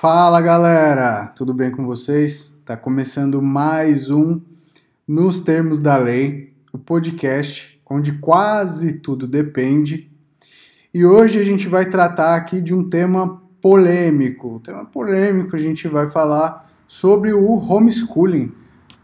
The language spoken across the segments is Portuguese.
Fala galera, tudo bem com vocês? Tá começando mais um Nos Termos da Lei, o podcast onde quase tudo depende. E hoje a gente vai tratar aqui de um tema polêmico. Um tema polêmico, a gente vai falar sobre o homeschooling,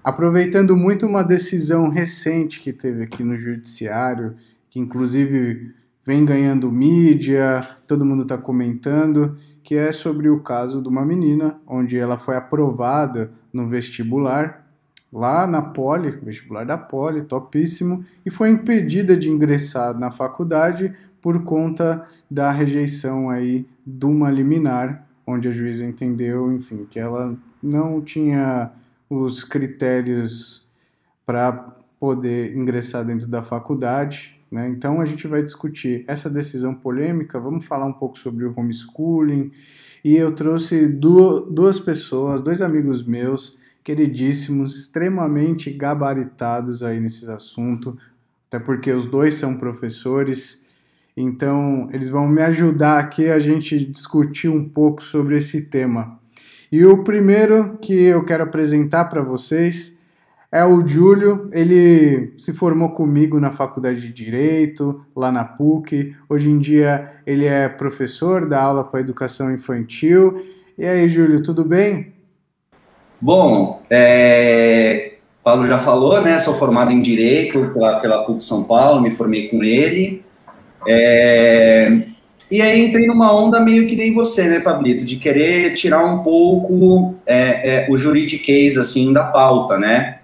aproveitando muito uma decisão recente que teve aqui no judiciário, que inclusive vem ganhando mídia, todo mundo está comentando, que é sobre o caso de uma menina, onde ela foi aprovada no vestibular, lá na Poli, vestibular da Poli, topíssimo, e foi impedida de ingressar na faculdade por conta da rejeição aí de uma liminar, onde a juíza entendeu, enfim, que ela não tinha os critérios para poder ingressar dentro da faculdade, né? Então a gente vai discutir essa decisão polêmica, vamos falar um pouco sobre o homeschooling. E eu trouxe duas pessoas, dois amigos meus, queridíssimos, extremamente gabaritados aí nesses assuntos, até porque os dois são professores. Então eles vão me ajudar aqui a gente discutir um pouco sobre esse tema. E o primeiro que eu quero apresentar para vocês é o Júlio, ele se formou comigo na faculdade de Direito, lá na PUC. Hoje em dia ele é professor da aula para educação infantil. E aí, Júlio, tudo bem? Bom, é... Paulo já falou, né? Sou formado em Direito pela, pela PUC São Paulo, me formei com ele. É... E aí entrei numa onda meio que nem você, né, Pablito, de querer tirar um pouco é, é, o juridiquês, assim, da pauta, né?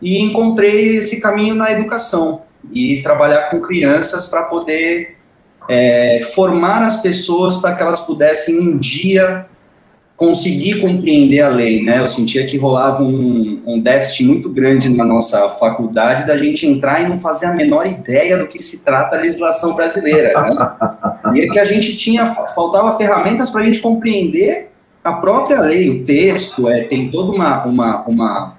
E encontrei esse caminho na educação e trabalhar com crianças para poder é, formar as pessoas para que elas pudessem um dia conseguir compreender a lei, né? Eu sentia que rolava um, um, déficit muito grande na nossa faculdade da gente entrar e não fazer a menor ideia do que se trata a legislação brasileira, né? E é que a gente tinha, faltava ferramentas para a gente compreender a própria lei, o texto, é, tem toda uma, uma, uma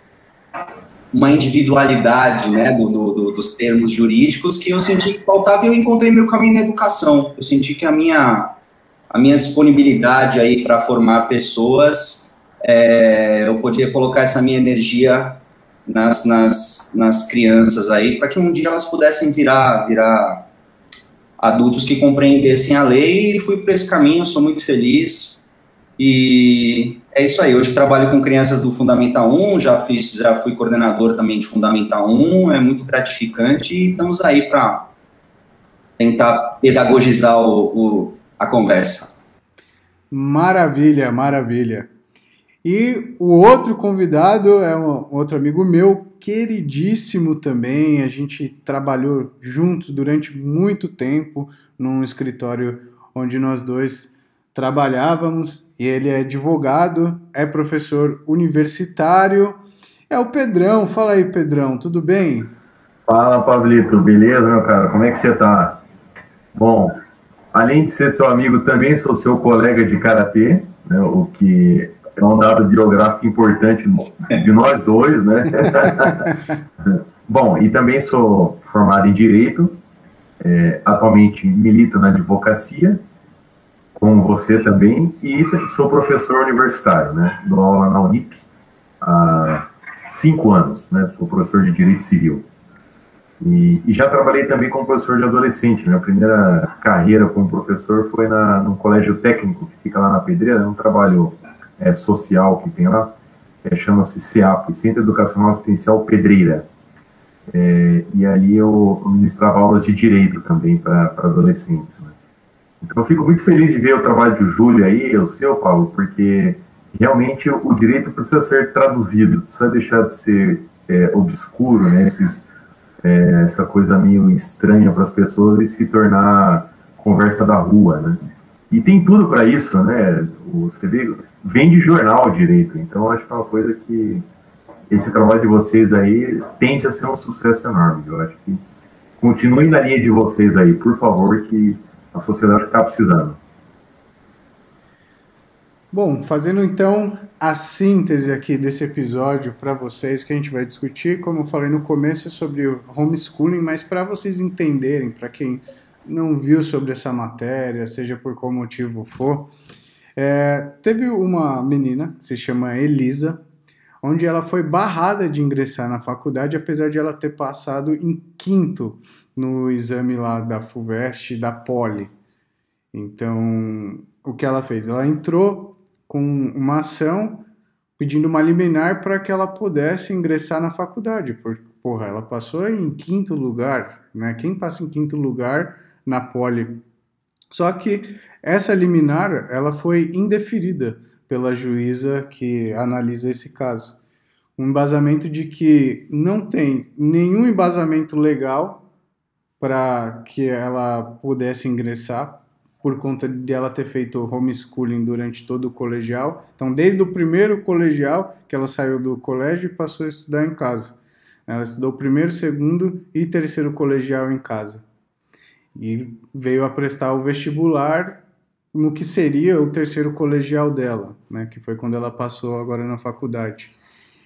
uma individualidade né, do, do, dos termos jurídicos que eu senti que faltava e eu encontrei meu caminho na educação. Eu senti que a minha, a minha disponibilidade aí para formar pessoas, é, eu podia colocar essa minha energia nas, nas, nas crianças aí, para que um dia elas pudessem virar, virar adultos que compreendessem a lei e fui por esse caminho, sou muito feliz. E é isso aí. Hoje trabalho com crianças do Fundamental 1, já fiz, já fui coordenador também de Fundamental 1, é muito gratificante e estamos aí para tentar pedagogizar o, o, a conversa. Maravilha, maravilha. E o outro convidado é um outro amigo meu, queridíssimo também. A gente trabalhou juntos durante muito tempo num escritório onde nós dois trabalhávamos e ele é advogado, é professor universitário. É o Pedrão. Fala aí, Pedrão, tudo bem? Fala, Pablito, beleza, meu cara? Como é que você tá? Bom, além de ser seu amigo, também sou seu colega de karatê, né, o que é um dado biográfico importante de nós dois, né? Bom, e também sou formado em Direito, é, atualmente milito na advocacia com você também, e sou professor universitário, né? Dou aula na Unip há cinco anos, né? Sou professor de Direito Civil. E, e, já trabalhei também como professor de adolescente. Minha primeira carreira como professor foi na, num colégio técnico que fica lá na Pedreira, é um trabalho é, social que tem lá, é, chama-se CEAP, Centro Educacional Assistencial Pedreira. É, e ali eu ministrava aulas de direito também para adolescentes. Né? Então, eu fico muito feliz de ver o trabalho do Júlio aí, o seu, Paulo, porque realmente o direito precisa ser traduzido, precisa deixar de ser é, obscuro, né, esses, é, essa coisa meio estranha para as pessoas e se tornar conversa da rua, né? E tem tudo para isso, né? Você vê, vende jornal direito, então acho que é uma coisa que esse trabalho de vocês aí tende a ser um sucesso enorme. Eu acho que continuem na linha de vocês aí, por favor, que a sociedade está precisando. Bom, fazendo então a síntese aqui desse episódio para vocês que a gente vai discutir, como eu falei no começo, é sobre homeschooling, mas para vocês entenderem, para quem não viu sobre essa matéria, seja por qual motivo for, É, teve uma menina que se chama Elisa, onde ela foi barrada de ingressar na faculdade, apesar de ela ter passado em quinto no exame lá da FUVEST da Poli. Então, o que ela fez? Ela entrou com uma ação pedindo uma liminar para que ela pudesse ingressar na faculdade, porque, porra, ela passou em quinto lugar, né? Quem passa em quinto lugar na Poli? Só que essa liminar, ela foi indeferida pela juíza que analisa esse caso. Um embasamento de que não tem nenhum embasamento legal para que ela pudesse ingressar, por conta de ela ter feito homeschooling durante todo o colegial. Então, desde o primeiro colegial que ela saiu do colégio e passou a estudar em casa. Ela estudou primeiro, segundo e terceiro colegial em casa. E veio a prestar o vestibular no que seria o terceiro colegial dela, né, que foi quando ela passou agora na faculdade.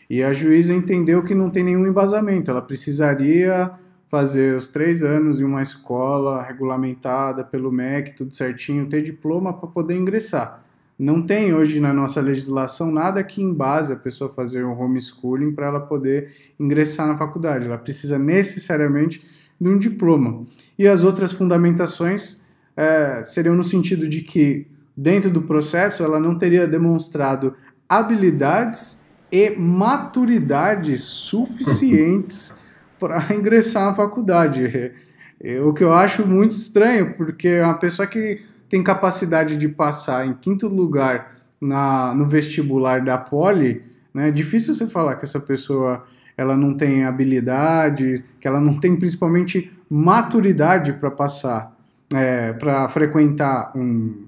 E a juíza entendeu que não tem nenhum embasamento, ela precisaria fazer os três anos em uma escola regulamentada pelo MEC, tudo certinho, ter diploma para poder ingressar. Não tem hoje na nossa legislação nada que embase a pessoa fazer um homeschooling para ela poder ingressar na faculdade. Ela precisa necessariamente de um diploma. E as outras fundamentações é, seriam no sentido de que, dentro do processo, ela não teria demonstrado habilidades e maturidade suficientes para ingressar na faculdade. É, o que eu acho muito estranho, porque uma pessoa que tem capacidade de passar em quinto lugar na, no vestibular da Poli, né, é difícil você falar que essa pessoa ela não tem habilidade, que ela não tem principalmente maturidade para passar, é, para frequentar um,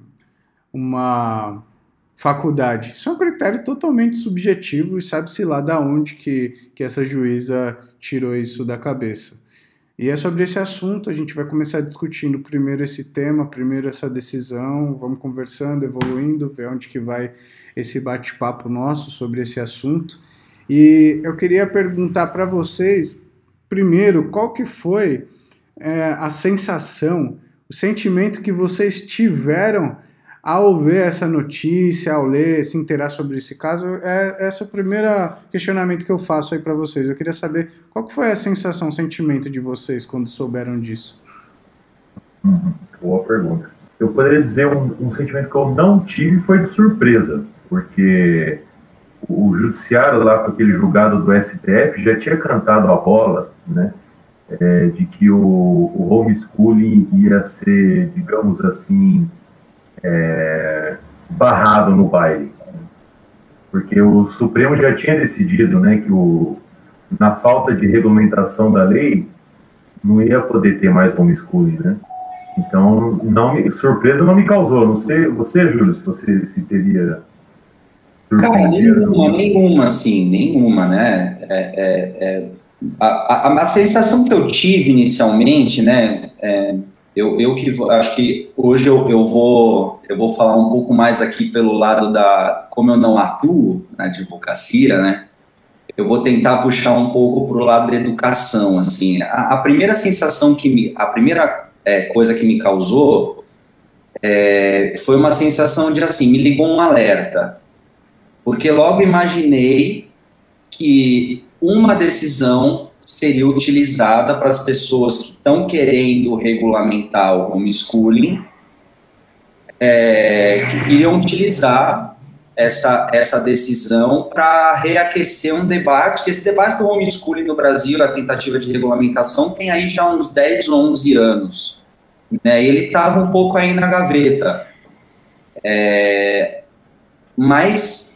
uma faculdade. Isso é um critério totalmente subjetivo e sabe-se lá da onde que, que essa juíza tirou isso da cabeça. E é sobre esse assunto, a gente vai começar discutindo primeiro esse tema, primeiro essa decisão, vamos conversando, evoluindo, ver onde que vai esse bate-papo nosso sobre esse assunto. E eu queria perguntar para vocês, primeiro, qual que foi é, a sensação, o sentimento que vocês tiveram ao ver essa notícia, ao ler, se inteirar sobre esse caso, é esse é o primeiro questionamento que eu faço aí para vocês. Eu queria saber qual que foi a sensação, o sentimento de vocês quando souberam disso. Uhum, boa pergunta. Eu poderia dizer um, um sentimento que eu não tive foi de surpresa, porque o judiciário lá com aquele julgado do STF já tinha cantado a bola, né, é, de que o, o homeschooling ia ser, digamos assim, é, barrado no baile. Porque o Supremo já tinha decidido né, que o, na falta de regulamentação da lei, não ia poder ter mais homeschooling, né? Então, não me, surpresa não me causou. Não sei, você, Júlio, se você se teria. Cara, nenhuma, nenhuma, assim, nenhuma, né? É, é, é, a, a, a, sensação que eu tive inicialmente, né? É, eu, eu que acho que hoje eu, eu, vou eu vou falar um pouco mais aqui pelo lado da como eu não atuo na advocacia, né? Eu vou tentar puxar um pouco para o lado da educação, assim. A, a primeira sensação que me, a primeira é, coisa que me causou é, foi uma sensação de assim, me ligou um alerta, porque logo imaginei que uma decisão seria utilizada para as pessoas que estão querendo regulamentar o homeschooling, é, que iriam utilizar essa, essa decisão para reaquecer um debate, que esse debate do homeschooling no Brasil, a tentativa de regulamentação, tem aí já uns 10, 11 anos. Né, ele estava um pouco aí na gaveta. É, mas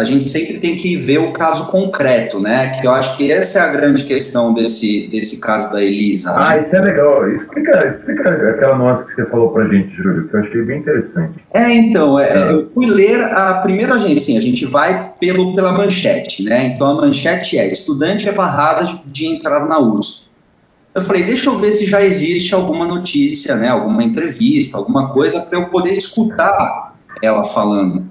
a gente sempre tem que ver o caso concreto, né? Que eu acho que essa é a grande questão desse, desse caso da Elisa. Né? Ah, isso é legal. Explica, explica aquela nuance que você falou pra gente, Júlio, que eu achei bem interessante. É, então, é, é. eu fui ler a primeira agência, assim, a gente vai pelo, pela manchete, né? Então a manchete é: estudante é barrada de, de entrar na USP. Eu falei, deixa eu ver se já existe alguma notícia, né? Alguma entrevista, alguma coisa para eu poder escutar ela falando.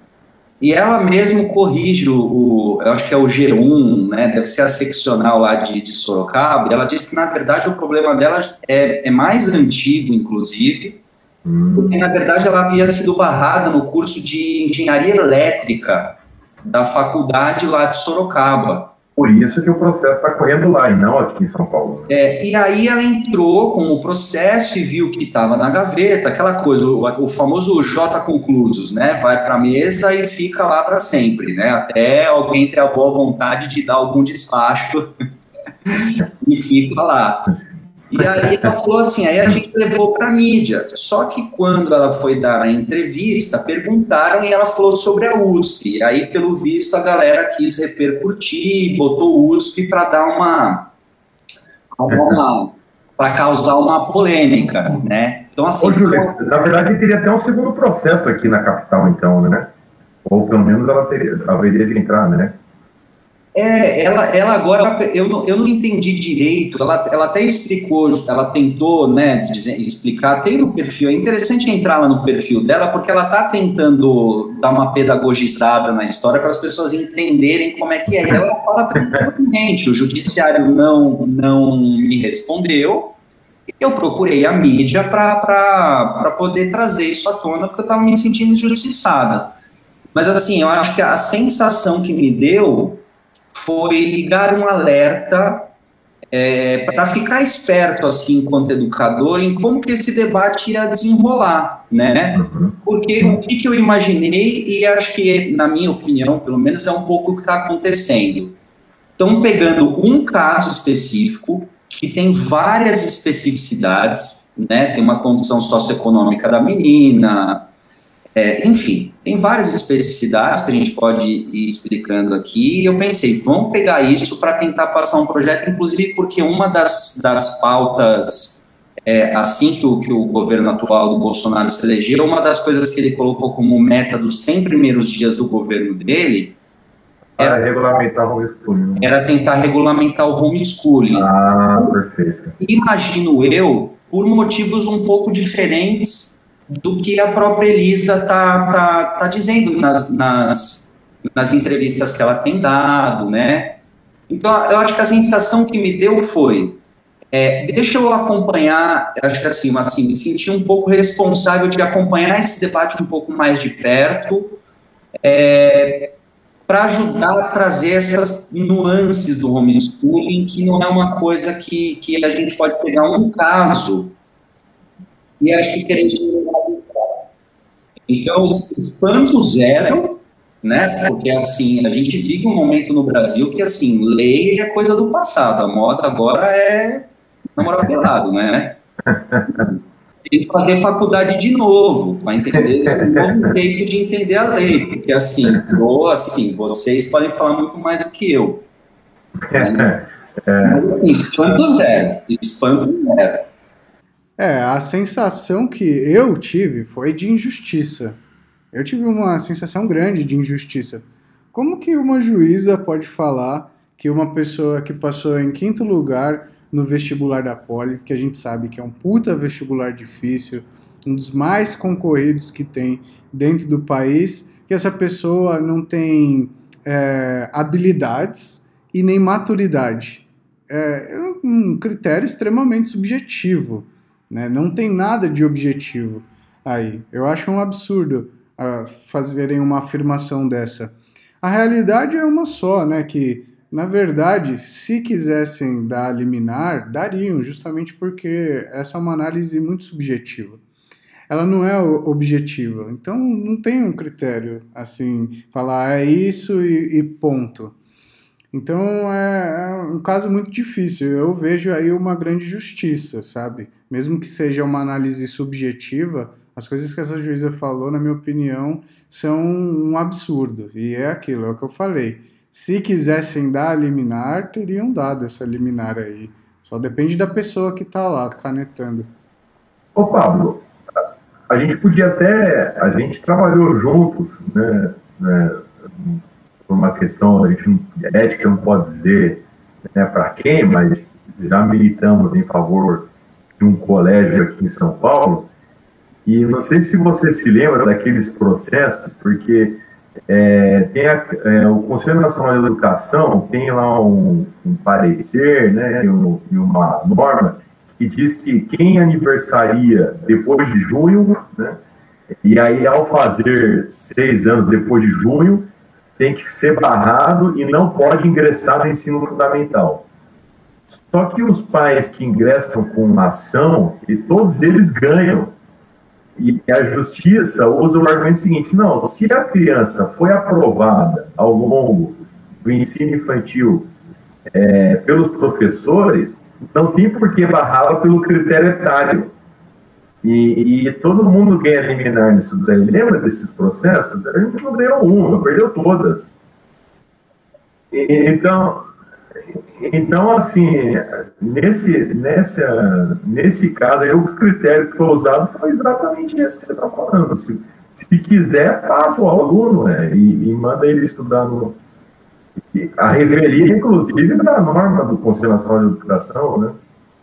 E ela mesmo corrige o, o, eu acho que é o G1, né, deve ser a seccional lá de, de Sorocaba, ela diz que, na verdade, o problema dela é, é mais antigo, inclusive, Hum. Porque, na verdade, ela havia sido barrada no curso de engenharia elétrica da faculdade lá de Sorocaba. Por isso que o processo está correndo lá e não aqui em São Paulo. Né? É, e aí ela entrou com o processo e viu que estava na gaveta, aquela coisa, o, o famoso J conclusos, né? Vai para a mesa e fica lá para sempre, né? Até alguém ter a boa vontade de dar algum despacho e fica lá. E aí ela falou assim, aí a gente levou para a mídia. Só que quando ela foi dar a entrevista, perguntaram e ela falou sobre a USP. Aí, pelo visto, a galera quis repercutir, botou USP para dar uma, uma para causar uma polêmica, né? Então assim. Ô, Julia, na verdade teria até um segundo processo aqui na capital, então, né? Ou pelo menos ela teria, haveria de entrar, né? É, ela, ela agora, eu não, eu não entendi direito, ela, ela até explicou, ela tentou, né, dizer, explicar, tem no perfil, é interessante entrar lá no perfil dela, porque ela está tentando dar uma pedagogizada na história para as pessoas entenderem como é que é, ela fala tranquilamente, o judiciário não, não me respondeu, eu procurei a mídia para poder trazer isso à tona, porque eu estava me sentindo injustiçada. Mas, assim, eu acho que a sensação que me deu foi ligar um alerta é, para ficar esperto, assim, enquanto educador, em como que esse debate ia desenrolar, né? Uhum. Porque o que, que eu imaginei, e acho que, na minha opinião, pelo menos, é um pouco o que está acontecendo. Estão pegando um caso específico, que tem várias especificidades, né? Tem uma condição socioeconômica da menina, é, enfim, tem várias especificidades que a gente pode ir explicando aqui, e eu pensei, vamos pegar isso para tentar passar um projeto, inclusive porque uma das, das pautas, é, assim que o, que o governo atual do Bolsonaro se elegeu, uma das coisas que ele colocou como meta dos 100 primeiros dias do governo dele era, era regulamentar o homeschooling. Né? Era tentar regulamentar o homeschooling. Ah, perfeito. Imagino eu, por motivos um pouco diferentes do que a própria Elisa está tá, tá dizendo nas, nas, nas entrevistas que ela tem dado, né? Então, eu acho que a sensação que me deu foi, é, deixa eu acompanhar, acho que assim, assim, me senti um pouco responsável de acompanhar esse debate um pouco mais de perto, é, para ajudar a trazer essas nuances do homeschooling, que não é uma coisa que, que a gente pode pegar um caso e acho que então, os espantos eram, né? Porque assim, a gente vive um momento no Brasil que assim, lei é coisa do passado, a moda agora é namorar pelado, né? Tem que fazer faculdade de novo, para entender esse novo jeito de entender a lei, porque assim, ou, assim, vocês podem falar muito mais do que eu. Né? Mas, assim, espanto zero, espanto zero. É, a sensação que eu tive foi de injustiça. Eu tive uma sensação grande de injustiça. Como que uma juíza pode falar que uma pessoa que passou em quinto lugar no vestibular da Poli, que a gente sabe que é um puta vestibular difícil, um dos mais concorridos que tem dentro do país, que essa pessoa não tem é, habilidades e nem maturidade. É um critério extremamente subjetivo. Né? Não tem nada de objetivo aí. Eu acho um absurdo uh, fazerem uma afirmação dessa. A realidade é uma só, né? Que, na verdade, se quisessem dar liminar, dariam, justamente porque essa é uma análise muito subjetiva. Ela não é objetiva. Então, não tem um critério assim, falar é isso e, e ponto. Então é, é, um caso muito difícil. Eu vejo aí uma grande justiça, sabe? Mesmo que seja uma análise subjetiva, as coisas que essa juíza falou, na minha opinião, são um absurdo. E é aquilo, é o que eu falei. Se quisessem dar a liminar, teriam dado essa liminar aí. Só depende da pessoa que está lá canetando. Ô Pablo, a gente podia até. A gente trabalhou juntos, né? né por uma questão, a gente, ética não pode dizer né, para quem, mas já militamos em favor de um colégio aqui em São Paulo. E não sei se você se lembra daqueles processos, porque é, tem a, é, o Conselho Nacional de Educação tem lá um, um parecer né, e, um, uma norma que diz que quem aniversaria depois de junho, né, e aí ao fazer seis anos depois de junho, tem que ser barrado e não pode ingressar no ensino fundamental. Só que os pais que ingressam com uma ação, e todos eles ganham. E a justiça usa o argumento seguinte: não, se a criança foi aprovada ao longo do ensino infantil é, pelos professores, não tem por que barrá-la pelo critério etário. E, e, todo mundo ganha liminar nisso daí. Lembra desses processos? A gente não ganhou uma, perdeu todas. E, então, então, assim, nesse, nessa, nesse caso, aí, o critério que foi usado foi exatamente esse que você está falando. Se, se quiser, passa o aluno né, e, e manda ele estudar no. A revelia, inclusive, da norma do Conselho Nacional de Educação, né?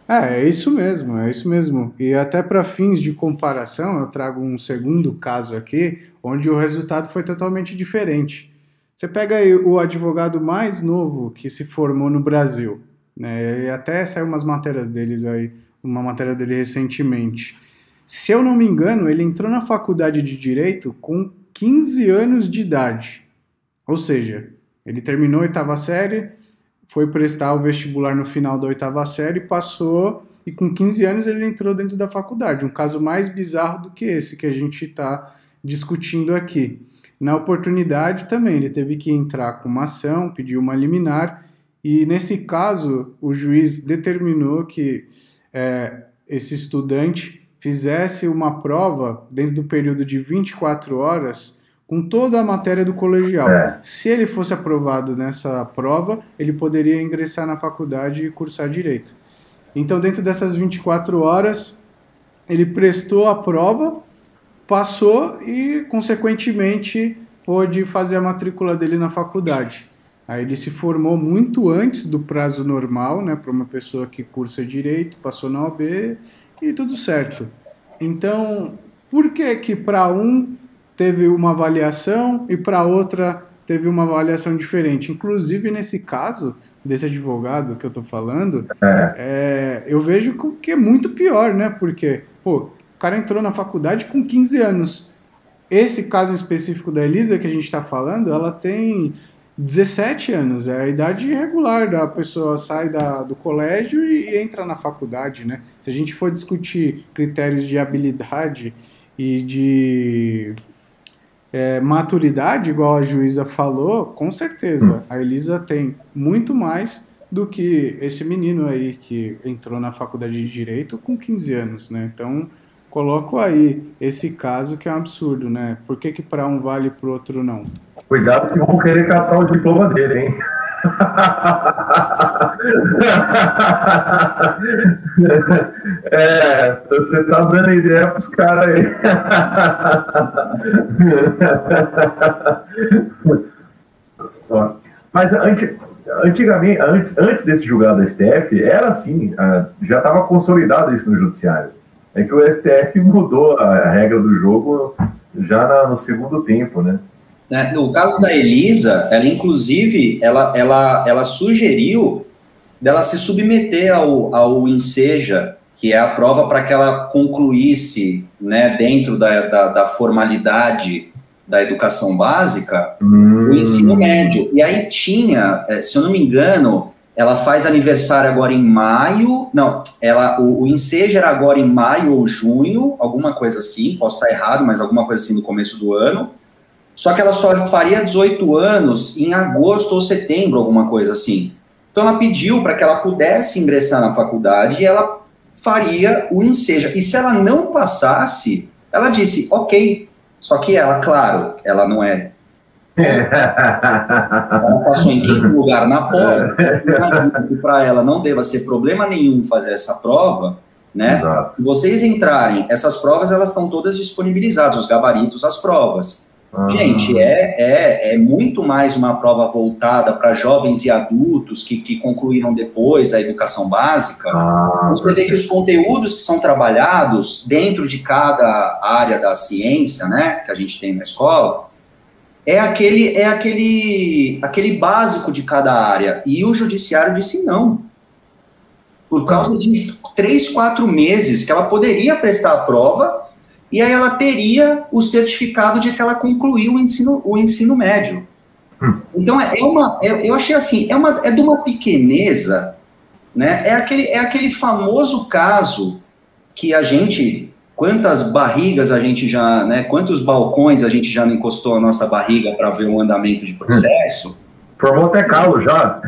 É, é isso mesmo, é isso mesmo. E até para fins de comparação, eu trago um segundo caso aqui, onde o resultado foi totalmente diferente. Você pega o advogado mais novo que se formou no Brasil, né? E até saiu umas matérias deles aí, uma matéria dele recentemente. Se eu não me engano, ele entrou na faculdade de direito com 15 anos de idade. Ou seja, ele terminou a oitava série, foi prestar o vestibular no final da oitava série, passou e com 15 anos ele entrou dentro da faculdade. Um caso mais bizarro do que esse que a gente está discutindo aqui. Na oportunidade também, ele teve que entrar com uma ação, pedir uma liminar, e nesse caso o juiz determinou que é, esse estudante fizesse uma prova dentro do período de 24 horas com toda a matéria do colegial. É. Se ele fosse aprovado nessa prova, ele poderia ingressar na faculdade e cursar direito. Então, dentro dessas 24 horas, ele prestou a prova passou e, consequentemente, pôde fazer a matrícula dele na faculdade. Aí ele se formou muito antes do prazo normal, né, para uma pessoa que cursa direito, passou na OB e tudo certo. Então, por que que para um teve uma avaliação e para outra teve uma avaliação diferente? Inclusive nesse caso desse advogado que eu estou falando, é. É, eu vejo que é muito pior, né? Porque, pô, o cara entrou na faculdade com 15 anos. Esse caso específico da Elisa que a gente está falando, ela tem 17 anos, é a idade regular da pessoa sai da, do colégio e, e entra na faculdade, né? Se a gente for discutir critérios de habilidade e de é, maturidade, igual a juíza falou, com certeza a Elisa tem muito mais do que esse menino aí que entrou na faculdade de direito com 15 anos, né? Então coloco aí esse caso que é um absurdo, né? Por que, que para um vale e para o outro não? Cuidado que vão querer caçar o diploma dele, hein? É, você tá dando ideia pros caras aí. Mas antigamente, antes, antes desse julgado da STF, era assim, já estava consolidado isso no judiciário é que o STF mudou a, regra do jogo já no segundo tempo, né? É, no caso da Elisa, ela inclusive, ela, ela, ela sugeriu dela se submeter ao, ao Enseja, que é a prova para que ela concluísse, né, dentro da, da, da formalidade da educação básica, hum. o ensino médio. E aí tinha, é, se eu não me engano, ela faz aniversário agora em maio. Não, ela o, o ensejo era agora em maio ou junho, alguma coisa assim. Posso estar errado, mas alguma coisa assim no começo do ano. Só que ela só faria 18 anos em agosto ou setembro, alguma coisa assim. Então ela pediu para que ela pudesse ingressar na faculdade e ela faria o enseja. E se ela não passasse, ela disse, ok. Só que ela, claro, ela não é ela passou em quinto lugar na prova, para ela não deva ser problema nenhum fazer essa prova, né? Exato. Se vocês entrarem, essas provas elas estão todas disponibilizadas, os gabaritos, as provas. Uhum. Gente, é, é, é muito mais uma prova voltada para jovens e adultos que, que concluíram depois a educação básica. Ah, Você vê que os conteúdos que são trabalhados dentro de cada área da ciência, né, que a gente tem na escola, é aquele é aquele aquele básico de cada área. E o judiciário disse não. por causa de três, quatro meses que ela poderia prestar a prova e aí ela teria o certificado de que ela concluiu o ensino, o ensino médio. Hum. Então é, é uma, é, eu achei assim, é, uma, é de uma pequeneza, né? É aquele, é aquele famoso caso que a gente, quantas barrigas a gente já, né? Quantos balcões a gente já não encostou a nossa barriga para ver o andamento de processo? Hum. Formou até calo já.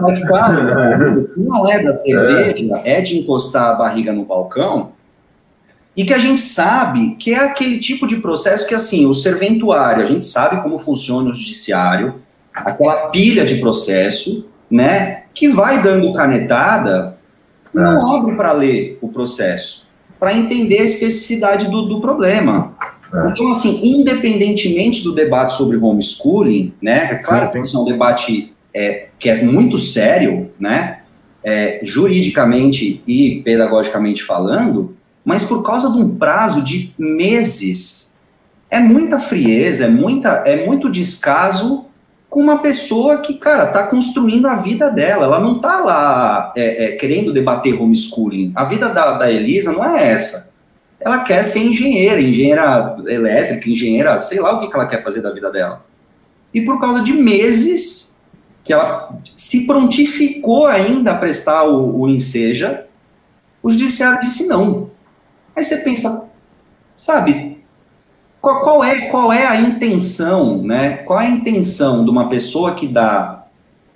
Mas, cara, não é da cerveja, é de encostar a barriga no balcão, e que a gente sabe que é aquele tipo de processo que, assim, o serventuário, a gente sabe como funciona o judiciário, aquela pilha de processo, né, que vai dando canetada, não é. abre para ler o processo, para entender a especificidade do, do problema. É. Então, assim, independentemente do debate sobre homeschooling, né, é claro sim, sim. que isso é um debate é, que é muito sério, né, é, juridicamente e pedagogicamente falando, mas por causa de um prazo de meses, é muita frieza, é, muita, é muito descaso com uma pessoa que, cara, está construindo a vida dela. Ela não está lá é, é, querendo debater homeschooling. A vida da, da Elisa não é essa. Ela quer ser engenheira, engenheira elétrica, engenheira, sei lá o que, que ela quer fazer da vida dela. E por causa de meses que ela se prontificou ainda a prestar o, o enseja, o judiciário disse não. Aí você pensa, sabe, qual, qual, é, qual é a intenção, né? Qual é a intenção de uma pessoa que dá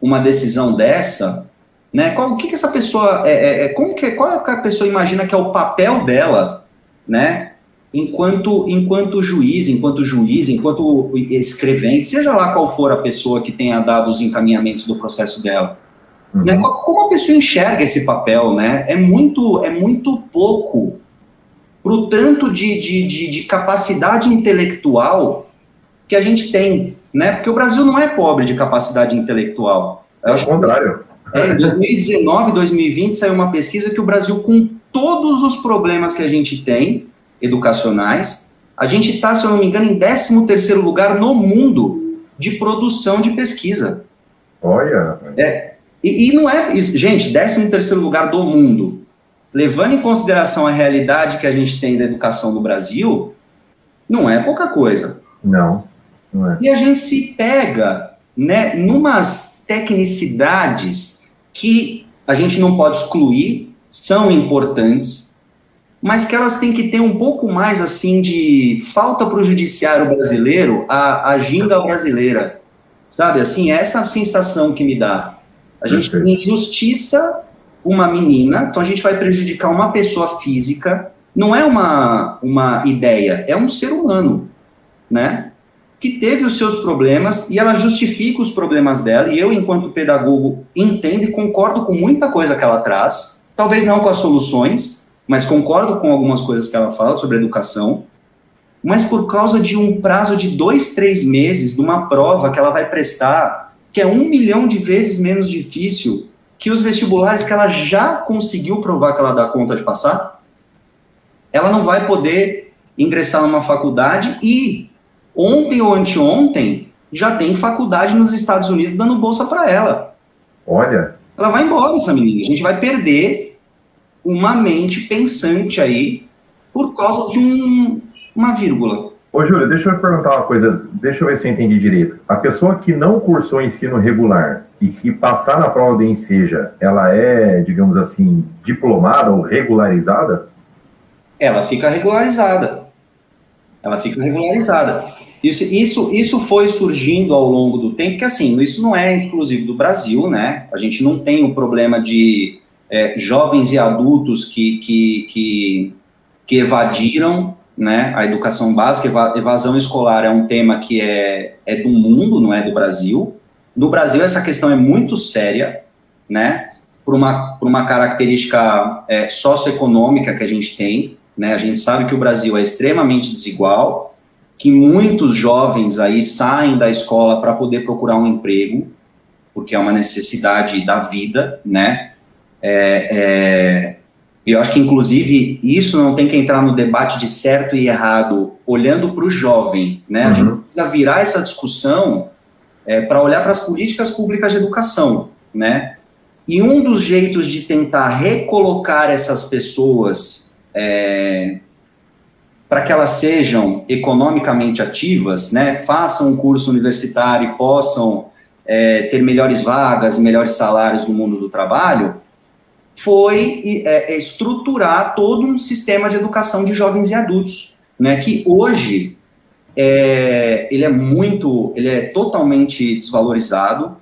uma decisão dessa, né? Qual, o que, que essa pessoa, é, é, é como que, qual é que a pessoa imagina que é o papel dela, né? Enquanto, enquanto juiz, enquanto juiz, enquanto escrevente, seja lá qual for a pessoa que tenha dado os encaminhamentos do processo dela. Uhum. Né? Como a pessoa enxerga esse papel, né? É muito, é muito pouco para o tanto de, de, de, de, capacidade intelectual que a gente tem, né? Porque o Brasil não é pobre de capacidade intelectual. É o contrário. É, em 2019, 2020, saiu uma pesquisa que o Brasil, com todos os problemas que a gente tem, educacionais, a gente está, se eu não me engano, em 13 terceiro lugar no mundo de produção de pesquisa. Olha! É, e, e não é... Gente, 13 terceiro lugar do mundo levando em consideração a realidade que a gente tem da educação no Brasil, não é pouca coisa. Não, não é. E a gente se pega, né, numas tecnicidades que a gente não pode excluir, são importantes, mas que elas têm que ter um pouco mais, assim, de falta para o judiciário brasileiro a, a ginga brasileira, sabe? Assim, essa é a sensação que me dá. A gente Perfeito. tem justiça uma menina, então a gente vai prejudicar uma pessoa física, não é uma, uma ideia, é um ser humano, né? Que teve os seus problemas e ela justifica os problemas dela, e eu, enquanto pedagogo, entendo e concordo com muita coisa que ela traz, talvez não com as soluções, mas concordo com algumas coisas que ela fala sobre educação, mas por causa de um prazo de dois, três meses de uma prova que ela vai prestar, que é um milhão de vezes menos difícil que os vestibulares que ela já conseguiu provar que ela dá conta de passar, ela não vai poder ingressar numa faculdade e ontem ou anteontem já tem faculdade nos Estados Unidos dando bolsa para ela. Olha. Ela vai embora, essa menina. A gente vai perder uma mente pensante aí por causa de um, uma vírgula. Ô, Júlio, deixa eu perguntar uma coisa, deixa eu ver se eu entendi direito. A pessoa que não cursou ensino regular e que passar na prova do Enseja, ela é, digamos assim, diplomada ou regularizada? Ela fica regularizada. Ela fica regularizada. Isso, isso, isso foi surgindo ao longo do tempo, que assim, isso não é exclusivo do Brasil, né? A gente não tem o problema de é, jovens e adultos que, que, que, que evadiram né? A educação básica, evasão escolar é um tema que é, é do mundo, não é do Brasil. No Brasil, essa questão é muito séria, né? Por uma, por uma característica é, socioeconômica que a gente tem, né? A gente sabe que o Brasil é extremamente desigual, que muitos jovens aí saem da escola para poder procurar um emprego, porque é uma necessidade da vida, né? É, é, eu acho que, inclusive, isso não tem que entrar no debate de certo e errado, olhando para o jovem. Né? Uhum. A gente precisa virar essa discussão é, para olhar para as políticas públicas de educação. Né? E um dos jeitos de tentar recolocar essas pessoas é, para que elas sejam economicamente ativas, né, façam um curso universitário e possam é, ter melhores vagas melhores salários no mundo do trabalho, foi é, estruturar todo um sistema de educação de jovens e adultos, né, que hoje é, ele é muito, ele é totalmente desvalorizado,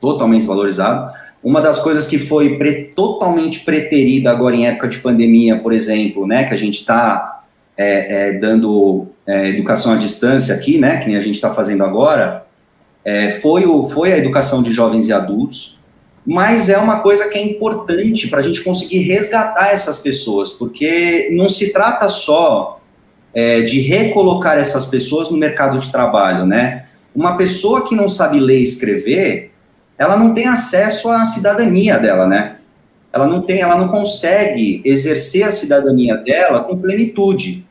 totalmente desvalorizado. Uma das coisas que foi pre, totalmente preterida agora em época de pandemia, por exemplo, né, que a gente está é, é, dando é, educação à distância aqui, né, que nem a gente está fazendo agora, é, foi, o, foi a educação de jovens e adultos, mas é uma coisa que é importante para a gente conseguir resgatar essas pessoas, porque não se trata só é, de recolocar essas pessoas no mercado de trabalho, né? Uma pessoa que não sabe ler e escrever, ela não tem acesso à cidadania dela, né? Ela não tem, ela não consegue exercer a cidadania dela com plenitude.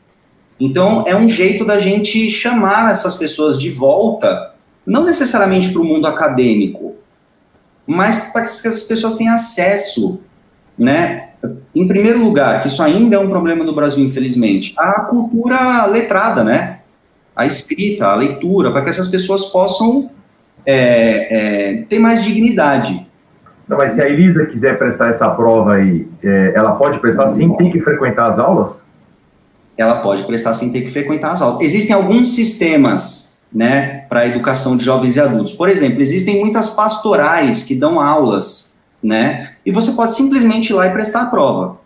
Então, é um jeito da gente chamar essas pessoas de volta, não necessariamente para o mundo acadêmico, mas para que essas pessoas tenham acesso, né? Em primeiro lugar, que isso ainda é um problema do Brasil, infelizmente, a cultura letrada, né? A escrita, a leitura, para que essas pessoas possam é, é, ter mais dignidade. Não, mas se a Elisa quiser prestar essa prova aí, é, ela pode prestar sim? Tem que frequentar as aulas? ela pode prestar sem ter que frequentar as aulas. Existem alguns sistemas, né, para a educação de jovens e adultos. Por exemplo, existem muitas pastorais que dão aulas, né, e você pode simplesmente ir lá e prestar a prova.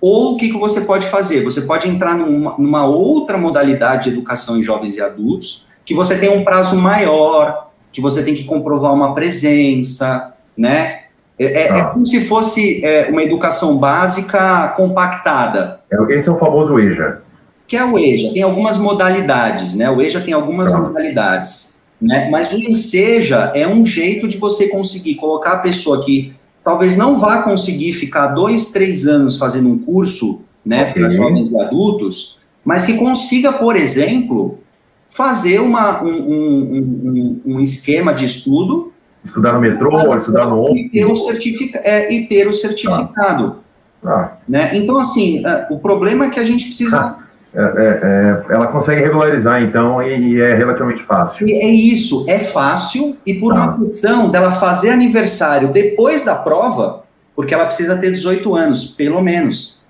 Ou o que, que você pode fazer? Você pode entrar numa, numa outra modalidade de educação em jovens e adultos, que você tem um prazo maior, que você tem que comprovar uma presença, né? É, é, é ah. como se fosse é, uma educação básica compactada. É, esse é o famoso EJA que é o EJA. Tem algumas modalidades, né? O EJA tem algumas tá. modalidades, né? Mas o Enseja é um jeito de você conseguir colocar a pessoa que talvez não vá conseguir ficar dois, três anos fazendo um curso, né, okay. para jovens e adultos, mas que consiga, por exemplo, fazer uma, um, um, um, um esquema de estudo. Estudar no metrô, estudar no ônibus. E ter o, é, e ter o certificado. Ah. Né? Então, assim, é, o problema é que a gente precisa ah. É, é, é, ela consegue regularizar, então, e, é relativamente fácil. É isso, é fácil, e por uma questão dela fazer aniversário depois da prova, porque ela precisa ter 18 anos, pelo menos,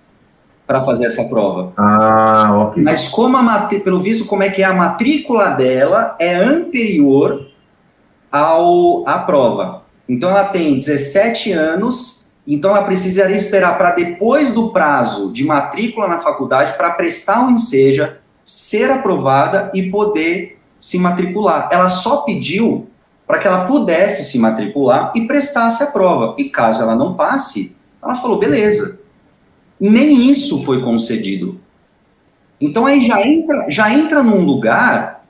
para fazer essa prova. Ah, ok. Mas como a pelo visto, como é que é a matrícula dela é anterior ao, à prova. Então ela tem 17 anos então, ela precisaria esperar para depois do prazo de matrícula na faculdade para prestar um enseja, ser aprovada e poder se matricular. Ela só pediu para que ela pudesse se matricular e prestasse a prova. E caso ela não passe, ela falou: beleza. Nem isso foi concedido. Então aí já entra, já entra num lugar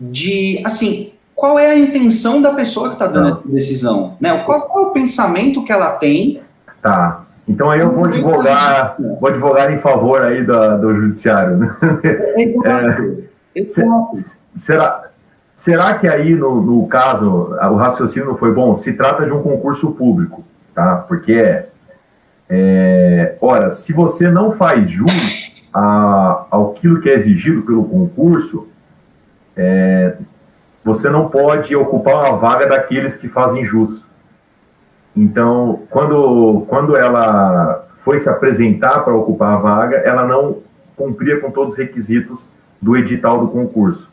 de, assim, qual é a intenção da pessoa que está dando a decisão? Né? Qual, qual é o pensamento que ela tem Tá. Então aí eu vou advogar, vou advogar em favor aí do, do judiciário. Né? É, será, será que aí no, no caso o raciocínio foi bom? Se trata de um concurso público, tá? Porque é, ora, se você não faz jus a, ao que é exigido pelo concurso, é, você não pode ocupar uma vaga daqueles que fazem jus. Então, quando, quando ela foi se apresentar para ocupar a vaga, ela não cumpria com todos os requisitos do edital do concurso.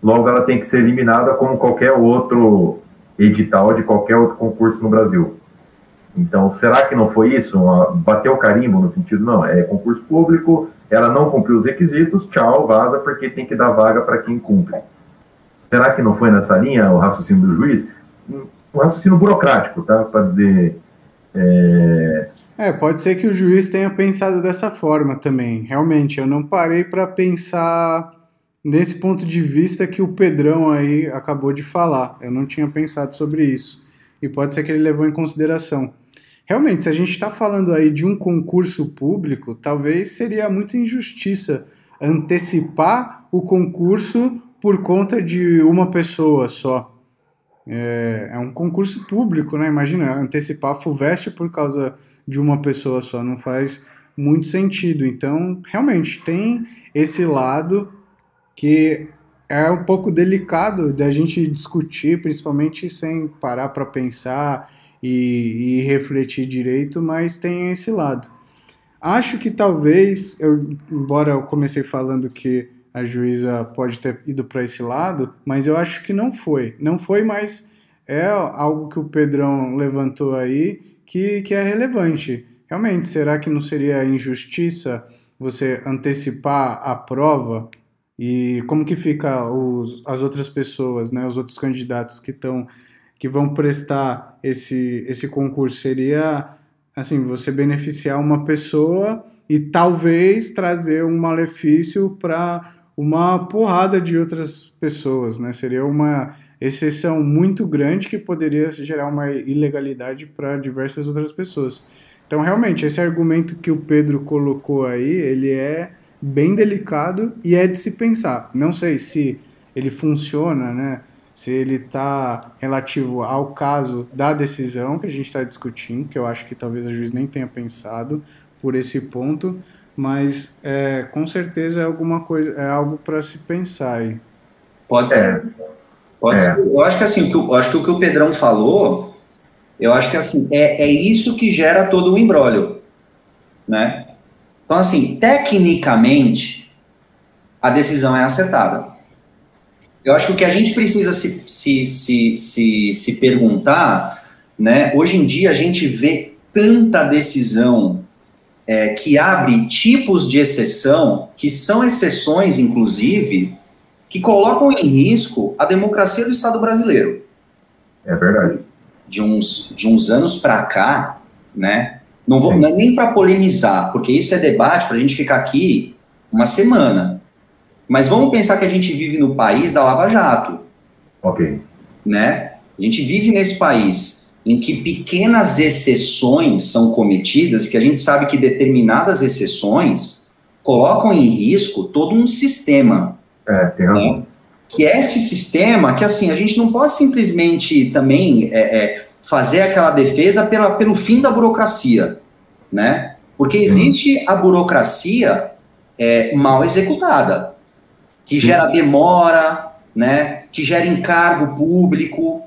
Logo, ela tem que ser eliminada como qualquer outro edital de qualquer outro concurso no Brasil. Então, será que não foi isso? Bateu o carimbo no sentido, não, é concurso público, ela não cumpriu os requisitos, tchau, vaza, porque tem que dar vaga para quem cumpre. Será que não foi nessa linha o raciocínio do juiz? Um raciocínio burocrático, tá? Para dizer. É... é... pode ser que o juiz tenha pensado dessa forma também. Realmente, eu não parei para pensar nesse ponto de vista que o Pedrão aí acabou de falar. Eu não tinha pensado sobre isso. E pode ser que ele levou em consideração. Realmente, se a gente está falando aí de um concurso público, talvez seria muita injustiça antecipar o concurso por conta de uma pessoa só é, é um concurso público, né? Imagina, antecipar a FUVEST por causa de uma pessoa só não faz muito sentido. Então, realmente, tem esse lado que é um pouco delicado da gente discutir, principalmente sem parar para pensar e, e, refletir direito, mas tem esse lado. Acho que talvez, eu, embora eu comecei falando que a juíza pode ter ido para esse lado, mas eu acho que não foi. Não foi, mas é algo que o Pedrão levantou aí que, que é relevante. Realmente, será que não seria injustiça você antecipar a prova? E como que fica os, as outras pessoas, né, os outros candidatos que estão que vão prestar esse, esse concurso? Seria assim, você beneficiar uma pessoa e talvez trazer um malefício para uma porrada de outras pessoas, né? Seria uma exceção muito grande que poderia gerar uma ilegalidade para diversas outras pessoas. Então, realmente, esse argumento que o Pedro colocou aí, ele é bem delicado e é de se pensar. Não sei se ele funciona, né? Se ele está relativo ao caso da decisão que a gente está discutindo, que eu acho que talvez a juiz nem tenha pensado por esse ponto, mas é, com certeza é alguma coisa, é algo para se pensar aí. Pode ser. É. Pode é. ser. Eu acho que assim, eu acho que o que o Pedrão falou, eu acho que assim, é, é isso que gera todo o embrólio, né? Então, assim, tecnicamente, a decisão é acertada. Eu acho que o que a gente precisa se, se, se, se, se perguntar, né? Hoje em dia a gente vê tanta decisão é, que abre tipos de exceção, que são exceções, inclusive, que colocam em risco a democracia do Estado brasileiro. É verdade. De uns, de uns anos para cá, né? Não vou é nem para polemizar, porque isso é debate para a gente ficar aqui uma semana. Mas vamos pensar que a gente vive no país da Lava Jato. Ok. Né? A gente vive nesse país em que pequenas exceções são cometidas, que a gente sabe que determinadas exceções colocam em risco todo um sistema. É, tem razão. Né? Que é esse sistema que, assim, a gente não pode simplesmente também é, é, fazer aquela defesa pela, pelo fim da burocracia, né? Porque existe a burocracia é, mal executada, que gera demora, né? Que gera encargo público.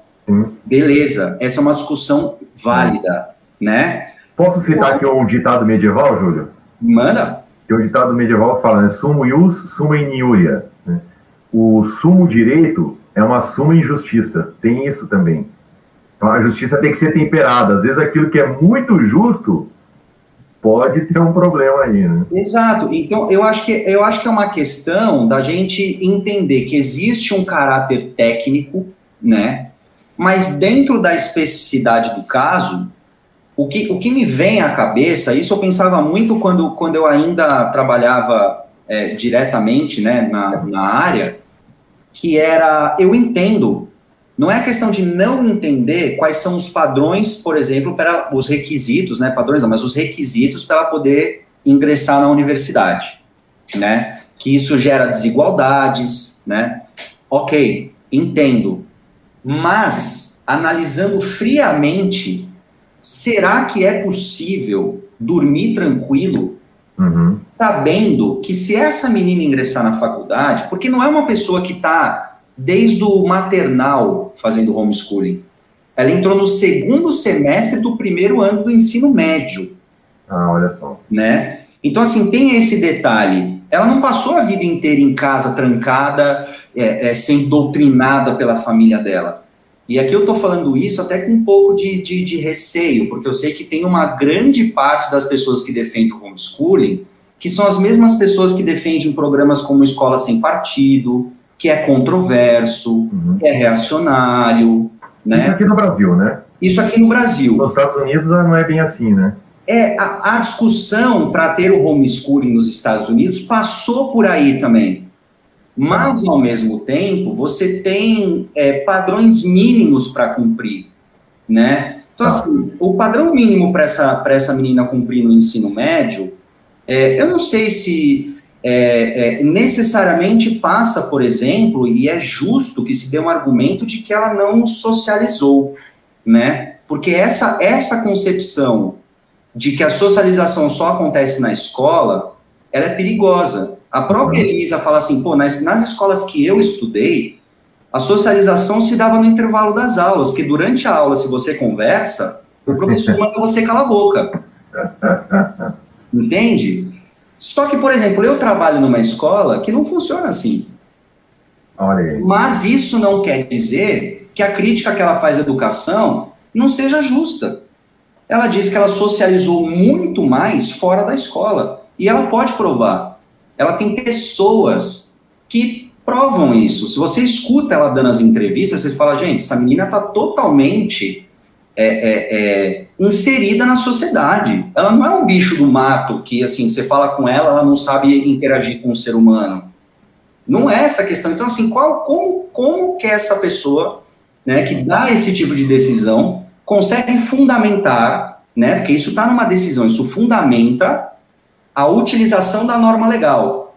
Beleza, essa é uma discussão válida, né? Posso citar aqui um ditado medieval, Júlio? Manda. Tem um ditado medieval que fala, né? Sumo ius, suma iniúria. Né? O sumo direito é uma suma injustiça. Tem isso também. Então a justiça tem que ser temperada. Às vezes aquilo que é muito justo pode ter um problema aí, né? Exato. Então eu acho que eu acho que é uma questão da gente entender que existe um caráter técnico, né? Mas dentro da especificidade do caso, o que, o que me vem à cabeça, isso eu pensava muito quando, quando eu ainda trabalhava é, diretamente né, na, na área, que era, eu entendo não é questão de não entender quais são os padrões, por exemplo, para os requisitos, né? Padrões não, mas os requisitos para poder ingressar na universidade, né? Que isso gera desigualdades, né? Ok, entendo. Mas, analisando friamente, será que é possível dormir tranquilo, uhum. sabendo que se essa menina ingressar na faculdade, porque não é uma pessoa que está desde o maternal fazendo homeschooling. Ela entrou no segundo semestre do primeiro ano do ensino médio. Ah, olha só. Né? Então, assim, tem esse detalhe. Ela não passou a vida inteira em casa, trancada, é, é, sendo doutrinada pela família dela. E aqui eu estou falando isso até com um pouco de, de, de, receio, porque eu sei que tem uma grande parte das pessoas que defendem o homeschooling que são as mesmas pessoas que defendem programas como Escola Sem Partido, que é controverso, uhum. que é reacionário. Né? Isso aqui no Brasil, né? Isso aqui no Brasil. Nos Estados Unidos ah, não é bem assim, né? É, a, a discussão para ter o homeschooling nos Estados Unidos passou por aí também. Mas, ao mesmo tempo, você tem é, padrões mínimos para cumprir, né? Então, ah. assim, o padrão mínimo para essa, essa menina cumprir no ensino médio, é, eu não sei se é, é, necessariamente passa, por exemplo, e é justo que se dê um argumento de que ela não socializou, né? Porque essa, essa concepção de que a socialização só acontece na escola, ela é perigosa. A própria uhum. Elisa fala assim, pô, nas, nas escolas que eu estudei, a socialização se dava no intervalo das aulas, porque durante a aula, se você conversa, o professor manda você calar a boca. Entende? Só que, por exemplo, eu trabalho numa escola que não funciona assim. Mas isso não quer dizer que a crítica que ela faz à educação não seja justa. Ela diz que ela socializou muito mais fora da escola. E ela pode provar. Ela tem pessoas que provam isso. Se você escuta ela dando as entrevistas, você fala, gente, essa menina está totalmente é, é, é, inserida na sociedade. Ela não é um bicho do mato que, assim, você fala com ela, ela não sabe interagir com o ser humano. Não é essa questão. Então, assim, qual, como, como que essa pessoa, né, que dá esse tipo de decisão, consegue fundamentar, né, porque isso está numa decisão, isso fundamenta a utilização da norma legal.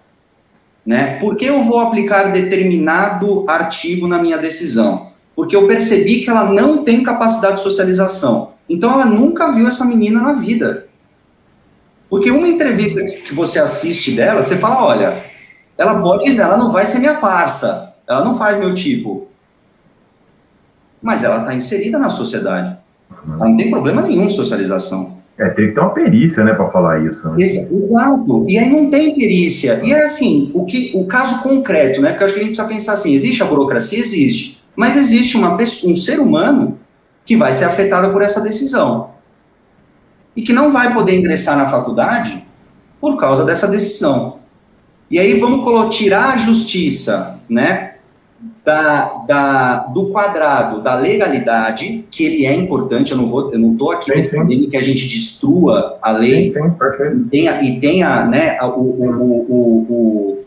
Né? Por que eu vou aplicar determinado artigo na minha decisão? porque eu percebi que ela não tem capacidade de socialização. Então ela nunca viu essa menina na vida. Porque uma entrevista que você assiste dela, você fala, olha, ela pode, ela não vai ser minha parça, ela não faz meu tipo. Mas ela está inserida na sociedade. Não tem problema nenhum de socialização. É, tem que ter uma perícia, né, para falar isso. Né? Exato. E aí não tem perícia. E é assim, o que, o caso concreto, né? Porque acho que a gente precisa pensar assim: existe a burocracia? Existe. Mas existe uma pessoa, um ser humano que vai ser afetado por essa decisão. E que não vai poder ingressar na faculdade por causa dessa decisão. E aí vamos tirar a justiça, né, da, da, do quadrado da legalidade, que ele é importante, eu não vou, eu não estou aqui defendendo que a gente destrua a lei. Sim, sim, e tenha, e tenha né, o, o, o, o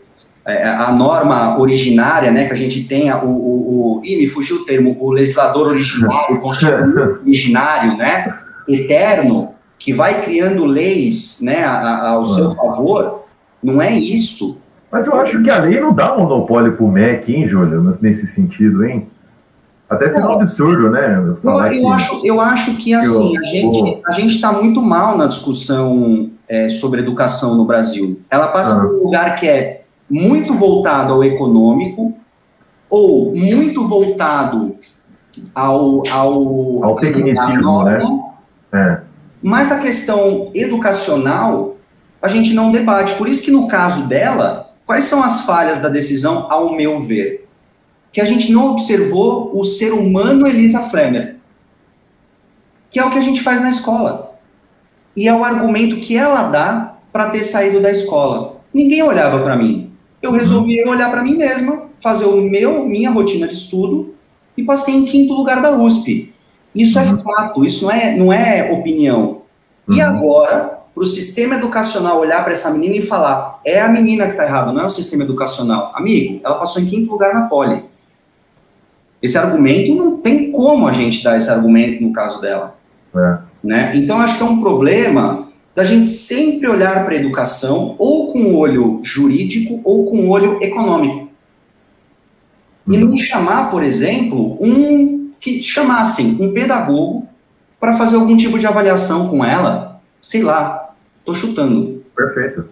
é, a norma originária, né, que a gente tenha o, o, o ih, me fugiu o termo, o legislador originário, o constituinte originário, né, eterno, que vai criando leis, né, a, a, ao seu favor, não é isso. Mas eu acho que a lei não dá monopólio para o MEC, hein, Júlio, nesse sentido, hein? Até sendo um absurdo, né? Eu, eu, acho, eu acho que, assim, eu, a gente a está muito mal na discussão é, sobre educação no Brasil. Ela passa ah. por um lugar que é muito voltado ao econômico ou muito voltado ao ao, ao tecnicismo, né? É. Mas a questão educacional a gente não debate. Por isso que no caso dela, quais são as falhas da decisão, ao meu ver? Que a gente não observou o ser humano Elisa Flemmer, que é o que a gente faz na escola. E é o argumento que ela dá para ter saído da escola. Ninguém olhava para mim eu resolvi olhar para mim mesma, fazer o meu, minha rotina de estudo e passei em quinto lugar da USP. Isso é uhum. é fato, isso não é, não é opinião. E uhum. agora, para o sistema educacional olhar para essa menina e falar, é a menina que está errada, não é o sistema educacional. Amigo, ela passou em quinto lugar na Poli. Esse argumento não tem como a gente dar esse argumento no caso dela. É. Né? Então, acho que é um problema da gente sempre olhar para a educação ou com o olho jurídico ou com o olho econômico. E não chamar, por exemplo, um que chamassem um pedagogo para fazer algum tipo de avaliação com ela, sei lá, estou chutando. Perfeito.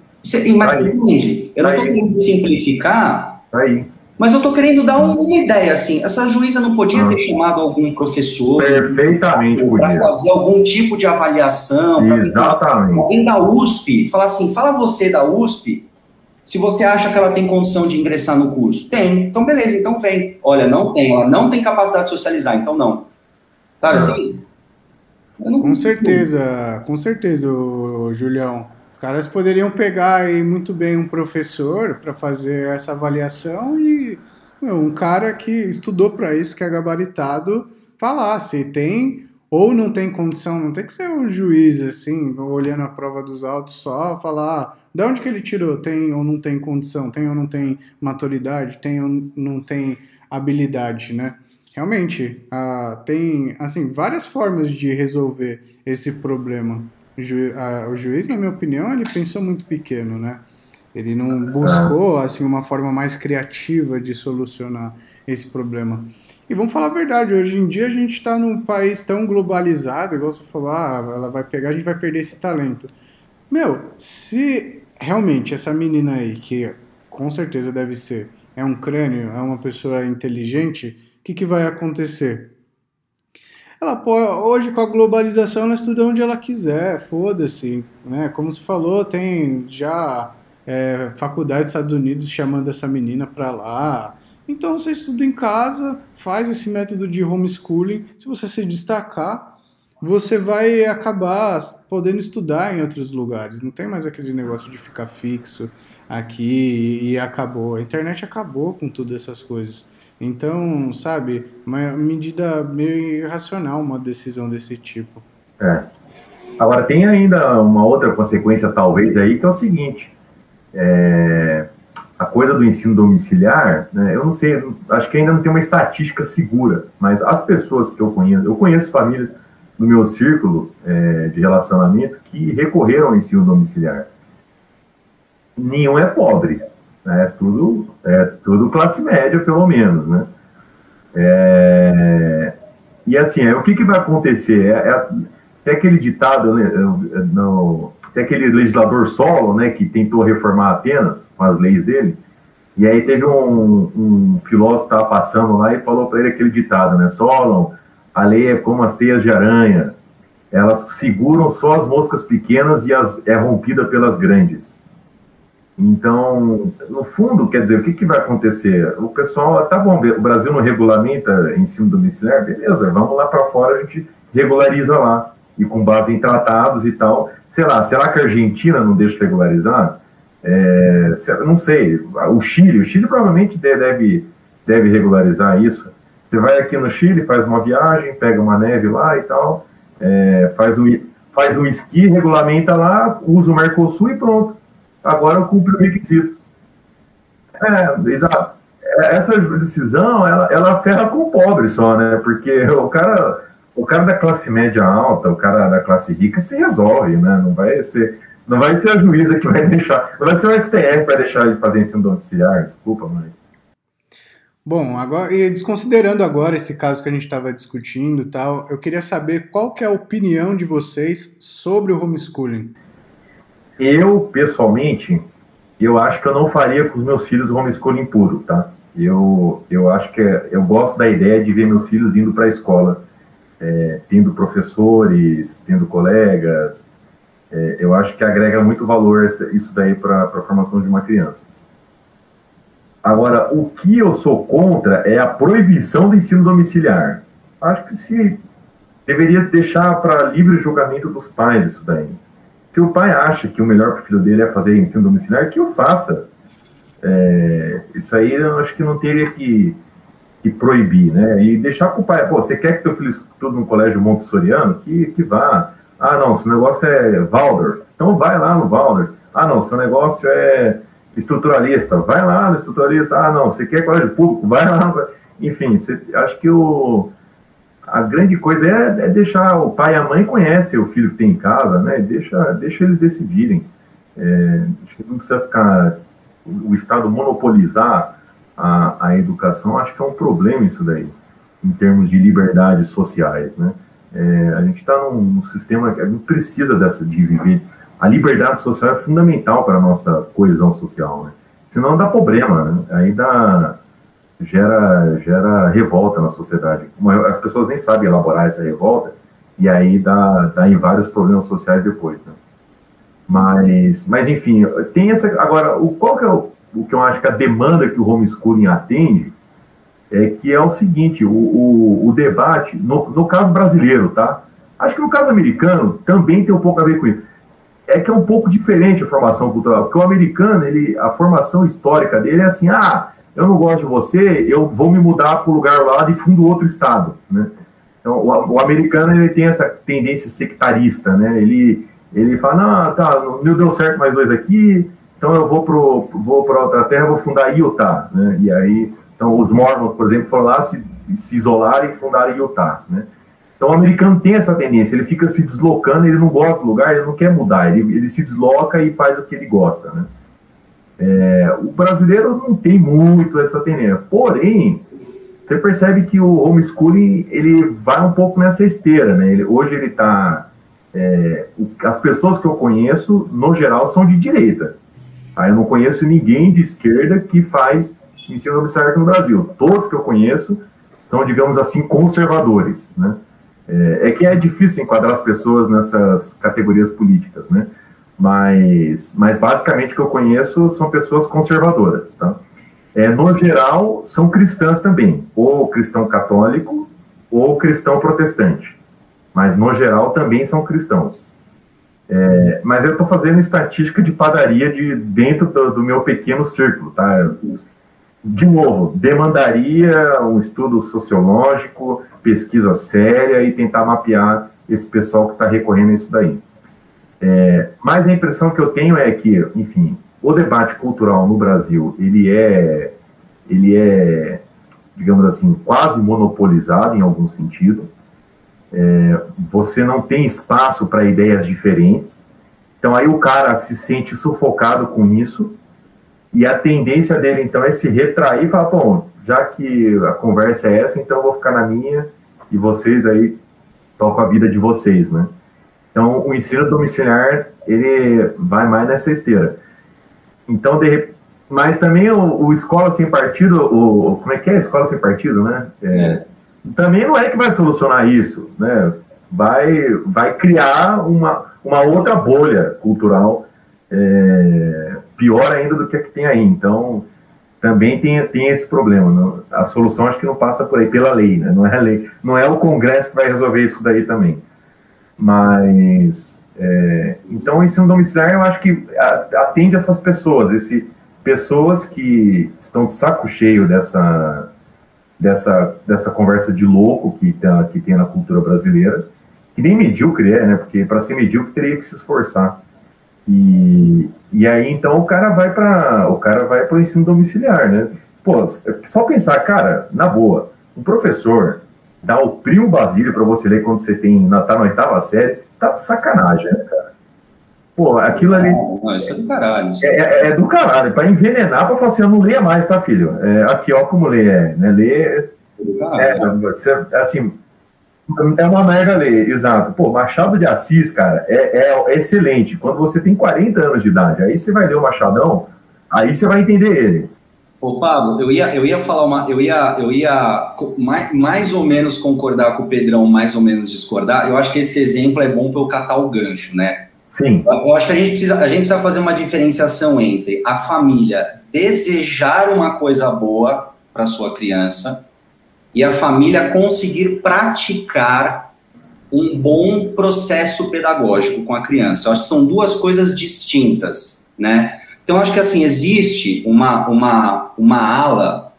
mas tá entende? Eu tá não estou querendo simplificar, tá aí. Mas eu estou querendo dar uma ideia, assim, essa juíza não podia ah. ter chamado algum professor perfeitamente para fazer algum tipo de avaliação, exatamente. alguém da USP, falar assim, fala você da USP, se você acha que ela tem condição de ingressar no curso. Tem, então beleza, então vem. Olha, não tem, ela não tem capacidade de socializar, então não. Sabe ah. assim? Com certeza, com certeza, Julião caras poderiam pegar aí muito bem um professor para fazer essa avaliação e um cara que estudou para isso, que é gabaritado, falar se tem ou não tem condição, não tem que ser um juiz assim, olhando a prova dos autos só, falar ah, de onde que ele tirou, tem ou não tem condição, tem ou não tem maturidade, tem ou não tem habilidade, né? Realmente, ah, tem assim várias formas de resolver esse problema. O, ju, a, o juiz, na minha opinião, ele pensou muito pequeno, né? Ele não buscou assim uma forma mais criativa de solucionar esse problema. E vamos falar a verdade, hoje em dia a gente está num país tão globalizado, igual você falou, ah, ela vai pegar, a gente vai perder esse talento. Meu, se realmente essa menina aí, que com certeza deve ser, é um crânio, é uma pessoa inteligente, o que, que vai acontecer? Ela pode, hoje com a globalização ela estuda onde ela quiser, foda-se, né? Como você falou, tem já é, faculdade dos Estados Unidos chamando essa menina para lá, então você estuda em casa, faz esse método de homeschooling. Se você se destacar, você vai acabar podendo estudar em outros lugares. Não tem mais aquele negócio de ficar fixo aqui e acabou. A internet acabou com todas essas coisas. Então, sabe, uma medida meio irracional uma decisão desse tipo. É. Agora, tem ainda uma outra consequência, talvez, aí, que é o seguinte. É a coisa do ensino domiciliar, né, eu não sei, acho que ainda não tem uma estatística segura, mas as pessoas que eu conheço, eu conheço famílias no meu círculo é, de relacionamento que recorreram ao ensino domiciliar. Nenhum é pobre, né, tudo, é tudo classe média, pelo menos, né. É, e assim, é, o que, que vai acontecer? É, é, tem aquele ditado, né, no, tem aquele legislador solo, né, que tentou reformar Atenas com as leis dele, e aí teve um, um filósofo que estava passando lá e falou para ele aquele ditado, né, Solon, a lei é como as teias de aranha, elas seguram só as moscas pequenas e as, é rompida pelas grandes. Então, no fundo, quer dizer, o que, que vai acontecer? O pessoal, tá bom, o Brasil não regulamenta ensino domiciliar, beleza, vamos lá para fora, a gente regulariza lá e com base em tratados e tal. Sei lá, será que a Argentina não deixa regularizar? É, não sei. O Chile, o Chile provavelmente deve, deve regularizar isso. Você vai aqui no Chile, faz uma viagem, pega uma neve lá e tal, é, faz, um, faz um esqui, regulamenta lá, usa o Mercosul e pronto. Agora cumpre o requisito. É, exato. É, essa decisão, ela, ela ferra com o pobre só, né? Porque o cara o cara da classe média alta, o cara da classe rica se resolve, né? Não vai ser, não vai ser a juíza que vai deixar, não vai ser o STF que vai deixar de fazer ensino domiciliar, desculpa, mas. Bom, agora, e desconsiderando agora esse caso que a gente estava discutindo tal, eu queria saber qual que é a opinião de vocês sobre o homeschooling. Eu, pessoalmente, eu acho que eu não faria com os meus filhos homeschooling puro, tá? Eu, eu acho que é, eu gosto da ideia de ver meus filhos indo para a escola é, tendo professores, tendo colegas, é, eu acho que agrega muito valor isso daí para a formação de uma criança. Agora, o que eu sou contra é a proibição do ensino domiciliar. Acho que se deveria deixar para livre julgamento dos pais isso daí. Se o pai acha que o melhor para o filho dele é fazer ensino domiciliar, que o faça. É, isso aí eu acho que não teria que e proibir, né? E deixar com o pai, pô, você quer que teu filho estude no colégio montessoriano? Que, que vá. Ah, não, seu negócio é Waldorf, então vai lá no Waldorf. Ah, não, seu negócio é estruturalista, vai lá no estruturalista. Ah, não, você quer colégio público, vai lá. Enfim, você, acho que o, a grande coisa é, é, deixar o pai e a mãe conhecem o filho que tem em casa, né? Deixa, deixa eles decidirem. É, acho que não precisa ficar o Estado monopolizar a, a educação, acho que é um problema isso daí, em termos de liberdades sociais, né? É, a gente está num, num, sistema que precisa dessa de viver. A liberdade social é fundamental para a nossa coesão social, né? Senão dá problema, né? Aí dá, gera, gera revolta na sociedade. As pessoas nem sabem elaborar essa revolta, e aí dá, dá em vários problemas sociais depois, né? Mas, mas enfim, tem essa. Agora, o, qual que é o, o que eu acho que a demanda que o homeschooling atende é que é o seguinte, o, o, o debate, no, no caso brasileiro, tá? Acho que no caso americano também tem um pouco a ver com isso. É que é um pouco diferente a formação cultural, porque o americano, ele, a formação histórica dele é assim, ah, eu não gosto de você, eu vou me mudar para o lugar lá e fundo outro estado, né? Então, o, o, americano, ele tem essa tendência sectarista, né? Ele, ele fala, não, tá, não deu certo mais dois aqui, então eu vou para vou outra terra, vou fundar Utah, né? E aí, então os Mormons, por exemplo, foram lá se, se isolaram e fundaram Utah, né? Então o americano tem essa tendência, ele fica se deslocando, ele não gosta do lugar, ele não quer mudar, ele, ele se desloca e faz o que ele gosta, né? É, o brasileiro não tem muito essa tendência. Porém, você percebe que o homeschooling ele vai um pouco nessa esteira, né? Ele, hoje ele está é, as pessoas que eu conheço, no geral, são de direita. Aí eu não conheço ninguém de esquerda que faz ensino domiciliar no Brasil. Todos que eu conheço são, digamos assim, conservadores, né? É, é, que é difícil enquadrar as pessoas nessas categorias políticas, né? Mas, mas basicamente o que eu conheço são pessoas conservadoras, tá? É, no geral, são cristãs também, ou cristão católico ou cristão protestante. Mas no geral também são cristãos. É, mas eu estou fazendo estatística de padaria de dentro do, do meu pequeno círculo, tá? de novo, demandaria um estudo sociológico, pesquisa séria e tentar mapear esse pessoal que está recorrendo a isso daí. É, mas a impressão que eu tenho é que, enfim, o debate cultural no Brasil, ele é, ele é, digamos assim, quase monopolizado em algum sentido. É, você não tem espaço para ideias diferentes. Então aí o cara se sente sufocado com isso e a tendência dele, então, é se retrair e falar, bom, já que a conversa é essa, então eu vou ficar na minha e vocês aí tocam a vida de vocês, né? Então, o ensino domiciliar, ele vai mais nessa esteira. Então, de, mas também o, o, escola sem partido, o, como é que é? Escola sem partido, né? É, é. Também não é que vai solucionar isso, né? Vai, vai criar uma, uma outra bolha cultural é, pior ainda do que a que tem aí. Então, também tem, tem esse problema. Não? A solução acho que não passa por aí, pela lei, né? Não é a lei, não é o Congresso que vai resolver isso daí também. Mas, é, então, o ensino domiciliar eu acho que atende essas pessoas, esse, pessoas que estão de saco cheio dessa, dessa, dessa conversa de louco que, tá, que tem na cultura brasileira, que nem medíocre é, né? Porque para ser medíocre teria que se esforçar. E, e aí então o cara vai para o cara vai para o ensino domiciliar, né? Pô, só pensar, cara, na boa, um professor dá o primo Basílio para você ler quando você tem tá na oitava série, tá de sacanagem, né, cara? Pô, aquilo ali. Não, não, isso é do caralho. É, é, é, do caralho, para envenenar, para falar assim, eu não leia mais, tá, filho? É, aqui, ó, como lê, é, né? Lê. É, assim, é uma merda ler, exato. Pô, Machado de Assis, cara, é, é, excelente. Quando você tem 40 anos de idade, aí você vai ler o Machadão, aí você vai entender ele. Ô, Pablo, eu ia, eu ia falar uma. Eu ia, eu ia mais, mais ou menos concordar com o Pedrão, mais ou menos discordar. Eu acho que esse exemplo é bom para eu catar o gancho, né? Sim. Eu acho que a gente, precisa, a gente precisa fazer uma diferenciação entre a família desejar uma coisa boa para sua criança e a família conseguir praticar um bom processo pedagógico com a criança. Eu acho que são duas coisas distintas, né? Então, acho que assim, existe uma, uma, uma ala,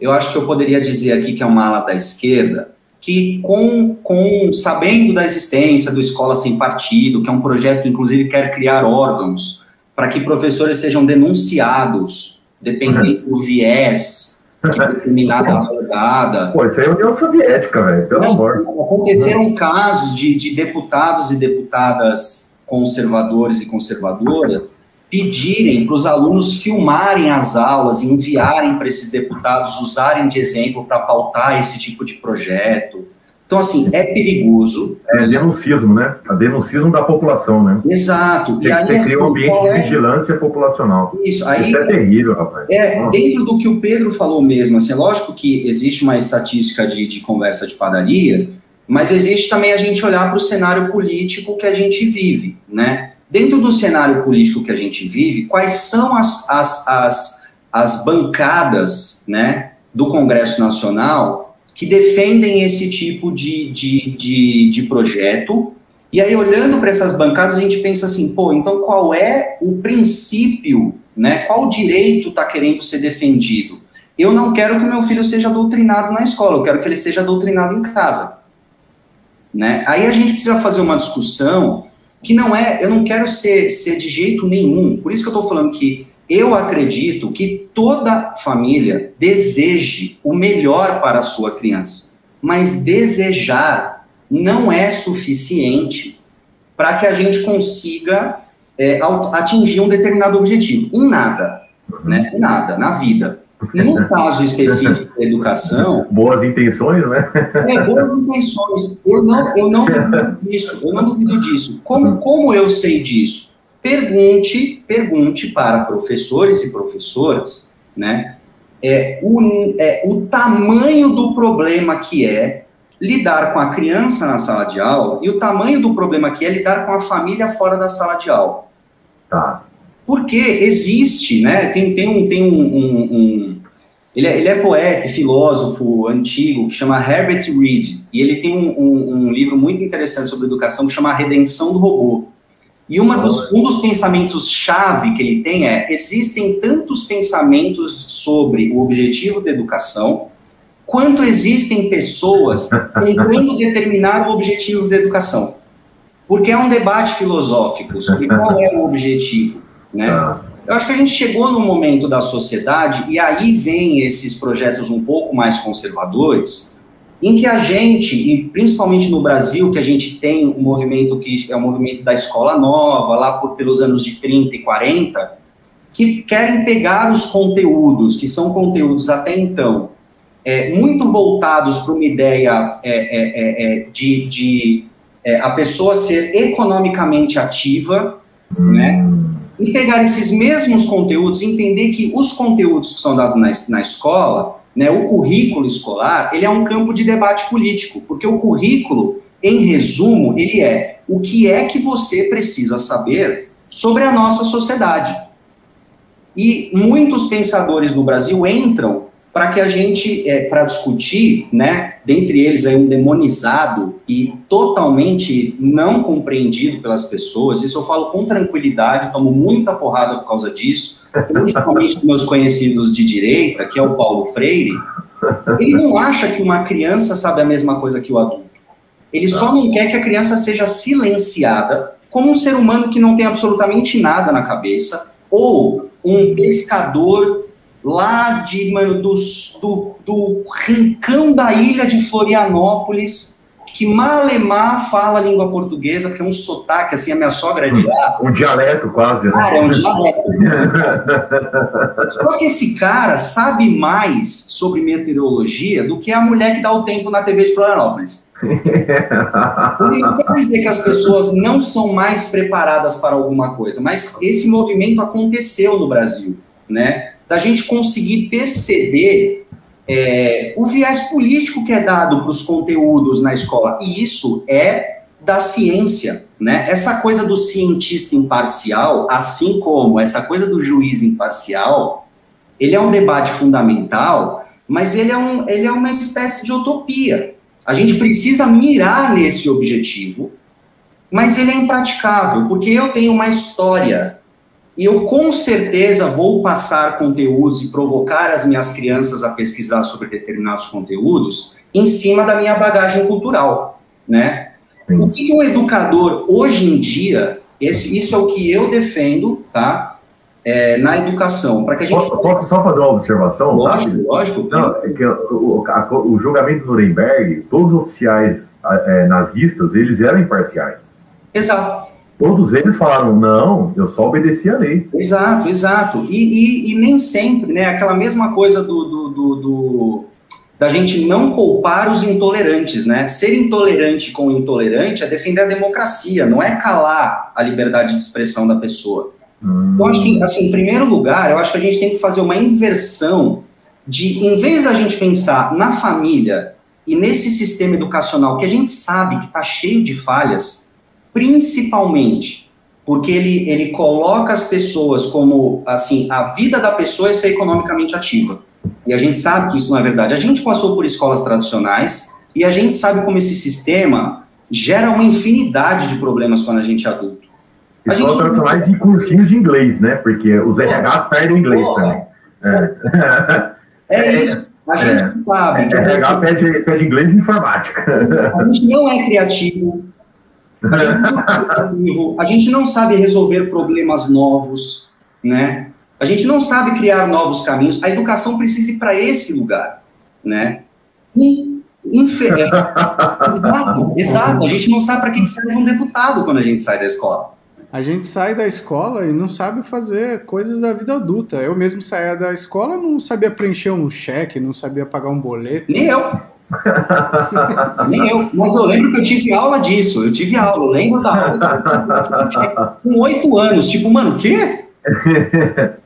eu acho que eu poderia dizer aqui que é uma ala da esquerda, que com, com sabendo da existência do Escola Sem Partido, que é um projeto que inclusive quer criar órgãos para que professores sejam denunciados, dependendo do viés que determinada rodada. Pô, isso aí é União Soviética, velho, pelo Não, amor. Aconteceram casos de, de deputados e deputadas conservadores e conservadoras pedirem para os alunos filmarem as aulas e enviarem para esses deputados, usarem de exemplo para pautar esse tipo de projeto. Então, assim, é perigoso. É denuncismo, né? A denuncismo da população, né? Exato. Você, aí, você cria um ambiente de é... vigilância populacional. Isso, aí, Isso é terrível, rapaz. É, Nossa. dentro do que o Pedro falou mesmo, assim, é lógico que existe uma estatística de, de conversa de padaria, mas existe também a gente olhar para o cenário político que a gente vive, né? Dentro do cenário político que a gente vive, quais são as, as, as, as bancadas, né, do Congresso Nacional que defendem esse tipo de, de, de, de projeto. E aí, olhando para essas bancadas, a gente pensa assim, pô, então qual é o princípio, né? Qual direito está querendo ser defendido? Eu não quero que o meu filho seja doutrinado na escola, eu quero que ele seja doutrinado em casa. Né? Aí a gente precisa fazer uma discussão que não é, eu não quero ser, ser de jeito nenhum, por isso que eu estou falando que eu acredito que toda família deseje o melhor para a sua criança, mas desejar não é suficiente para que a gente consiga é, atingir um determinado objetivo. Em nada. né? Nada, na vida. No caso específico da educação. Boas intenções, né? É, boas intenções. Eu não, eu não duvido disso. Eu não duvido disso. Como, como eu sei disso? Pergunte, pergunte para professores e professoras, né? É, o, é, o tamanho do problema que é lidar com a criança na sala de aula e o tamanho do problema que é lidar com a família fora da sala de aula. Tá. Porque existe, né? Tem, tem um. Tem um, um, um ele, é, ele é poeta e filósofo antigo que chama Herbert Reed. E ele tem um, um, livro muito interessante sobre educação que chama A Redenção do Robô. E uma dos, um dos pensamentos-chave que ele tem é: existem tantos pensamentos sobre o objetivo da educação, quanto existem pessoas tentando determinar o objetivo da educação. Porque é um debate filosófico sobre qual é o objetivo, né? Tá. Eu acho que a gente chegou num momento da sociedade, e aí vem esses projetos um pouco mais conservadores, em que a gente, e principalmente no Brasil, que a gente tem um movimento que é o movimento da escola nova, lá por, pelos anos de 30 e 40, que querem pegar os conteúdos, que são conteúdos até então, é, muito voltados para uma ideia é, é, é, é de, de a pessoa ser economicamente ativa, hum. né? E pegar esses mesmos conteúdos, entender que os conteúdos que são dados na, na escola, né, o currículo escolar, ele é um campo de debate político, porque o currículo, em resumo, ele é o que é que você precisa saber sobre a nossa sociedade. E muitos pensadores no Brasil entram para que a gente, é, para discutir, né, dentre eles aí um demonizado e totalmente não compreendido pelas pessoas, isso eu falo com tranquilidade, tomo muita porrada por causa disso, principalmente dos meus conhecidos de direita, que é o Paulo Freire, ele não acha que uma criança sabe a mesma coisa que o adulto. Ele só não quer que a criança seja silenciada como um ser humano que não tem absolutamente nada na cabeça, ou um pescador lá de, mano, do, do, do rincão da ilha de Florianópolis, que malemar fala a língua portuguesa, que é um sotaque, assim, a minha sogra é de lá. Um dialeto quase, né? Ah, é um dialeto. Só que esse cara sabe mais sobre meteorologia do que a mulher que dá o tempo na TV de Florianópolis. Não quer dizer que as pessoas não são mais preparadas para alguma coisa, mas esse movimento aconteceu no Brasil, né? Da gente conseguir perceber é, o viés político que é dado para os conteúdos na escola. E isso é da ciência, né? Essa coisa do cientista imparcial, assim como essa coisa do juiz imparcial, ele é um debate fundamental, mas ele é, um, ele é uma espécie de utopia. A gente precisa mirar nesse objetivo, mas ele é impraticável, porque eu tenho uma história eu com certeza vou passar conteúdos e provocar as minhas crianças a pesquisar sobre determinados conteúdos em cima da minha bagagem cultural, né? O que um educador hoje em dia, esse, isso é o que eu defendo, tá? É, na educação, para que a gente posso, posso, só fazer uma observação? Lógico, tá? lógico. Não, é que o, a, o julgamento do Nuremberg, todos os oficiais é, nazistas, eles eram imparciais. Exato. Todos eles falaram, não, eu só obedeci a lei. Exato, exato. E, e, e nem sempre, né? Aquela mesma coisa do, do, do, do, da gente não poupar os intolerantes, né? Ser intolerante com o intolerante é defender a democracia, não é calar a liberdade de expressão da pessoa. Hum. Eu acho que, assim, em primeiro lugar, eu acho que a gente tem que fazer uma inversão de, em vez da gente pensar na família e nesse sistema educacional que a gente sabe que está cheio de falhas, principalmente porque ele, ele coloca as pessoas como, assim, a vida da pessoa é ser economicamente ativa. E a gente sabe que isso não é verdade. A gente passou por escolas tradicionais e a gente sabe como esse sistema gera uma infinidade de problemas quando a gente é adulto. Escolas gente... tradicionais e cursinhos de inglês, né? Porque os RHs perdem inglês também. É. é isso. A gente é. sabe. É, RH pede, pede inglês e informática. A gente não é criativo, a gente não sabe resolver problemas novos, né? A gente não sabe criar novos caminhos. A educação precisa ir para esse lugar, né? E, exato, exato. A gente não sabe para que serve um deputado quando a gente sai da escola. A gente sai da escola e não sabe fazer coisas da vida adulta. Eu mesmo saía da escola não sabia preencher um cheque, não sabia pagar um boleto. Nem eu. Nem eu. Mas eu lembro que eu tive aula disso. Eu tive aula, eu lembro da aula. Com oito anos. Tipo, mano, o quê?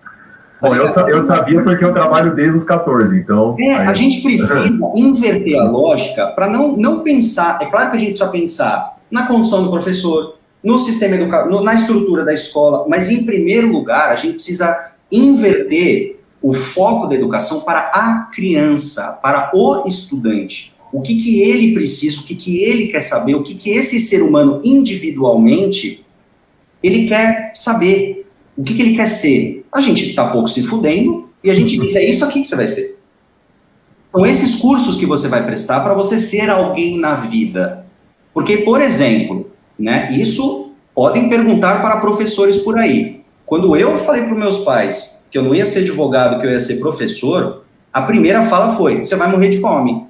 Bom, eu, eu sabia porque eu trabalho desde os 14, então. É, a gente precisa inverter a lógica para não, não pensar. É claro que a gente precisa pensar na condição do professor, no sistema educacional, na estrutura da escola, mas em primeiro lugar, a gente precisa inverter o foco da educação para a criança, para o estudante. O que, que ele precisa, o que, que ele quer saber, o que, que esse ser humano individualmente ele quer saber, o que, que ele quer ser. A gente está pouco se fudendo e a gente diz: é isso aqui que você vai ser. São esses cursos que você vai prestar para você ser alguém na vida. Porque, por exemplo, né? Isso podem perguntar para professores por aí. Quando eu falei para meus pais que eu não ia ser advogado, que eu ia ser professor, a primeira fala foi: você vai morrer de fome.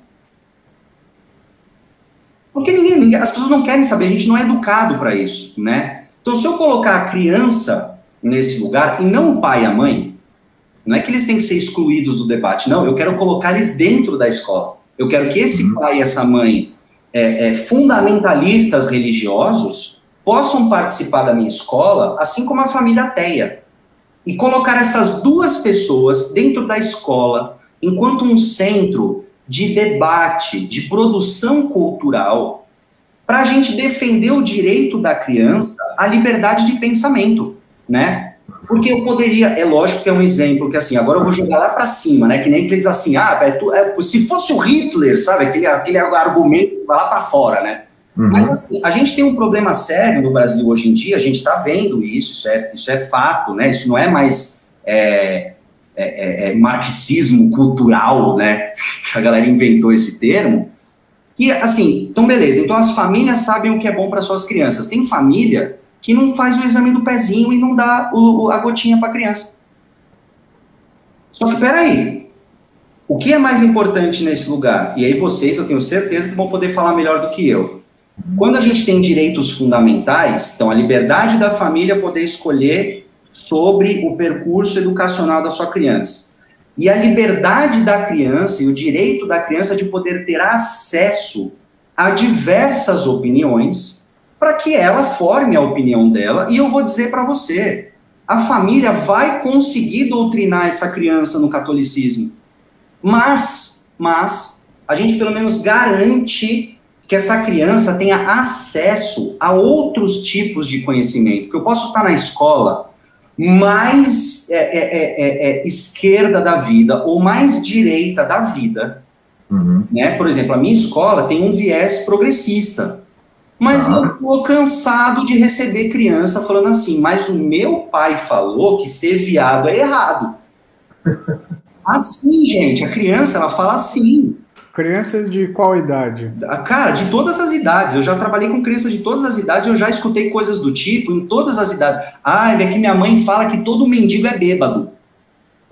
Porque ninguém, ninguém, as pessoas não querem saber, a gente não é educado para isso, né? Então, se eu colocar a criança nesse lugar e não o pai e a mãe, não é que eles têm que ser excluídos do debate, não, eu quero colocar eles dentro da escola. Eu quero que esse uhum. pai e essa mãe é, é, fundamentalistas religiosos possam participar da minha escola, assim como a família ateia. E colocar essas duas pessoas dentro da escola, enquanto um centro de debate, de produção cultural, para a gente defender o direito da criança à liberdade de pensamento, né? Porque eu poderia, é lógico que é um exemplo que assim, agora eu vou jogar lá para cima, né? Que nem aqueles assim, ah, é, é, se fosse o Hitler, sabe? Aquele, aquele argumento que vai lá para fora, né? Uhum. Mas assim, a gente tem um problema sério no Brasil hoje em dia, a gente está vendo isso, isso é, isso é fato, né? Isso não é mais é, é, é, é marxismo cultural, né? Que a galera inventou esse termo. E assim, então beleza, então as famílias sabem o que é bom para suas crianças. Tem família que não faz o exame do pezinho e não dá o, a gotinha para a criança. Só que peraí, o que é mais importante nesse lugar? E aí vocês, eu tenho certeza que vão poder falar melhor do que eu. Quando a gente tem direitos fundamentais, então a liberdade da família poder escolher sobre o percurso educacional da sua criança. E a liberdade da criança e o direito da criança de poder ter acesso a diversas opiniões para que ela forme a opinião dela. E eu vou dizer para você, a família vai conseguir doutrinar essa criança no catolicismo. Mas, mas, a gente pelo menos garante que essa criança tenha acesso a outros tipos de conhecimento. Que eu posso estar na escola mais é, é, é, é, é esquerda da vida ou mais direita da vida. Uhum. Né? Por exemplo, a minha escola tem um viés progressista. Mas ah. eu tô cansado de receber criança falando assim, mas o meu pai falou que ser viado é errado. Assim, gente, a criança, ela fala assim. Crianças de qual idade? Cara, de todas as idades. Eu já trabalhei com crianças de todas as idades, eu já escutei coisas do tipo em todas as idades. Ah, é que minha mãe fala que todo mendigo é bêbado.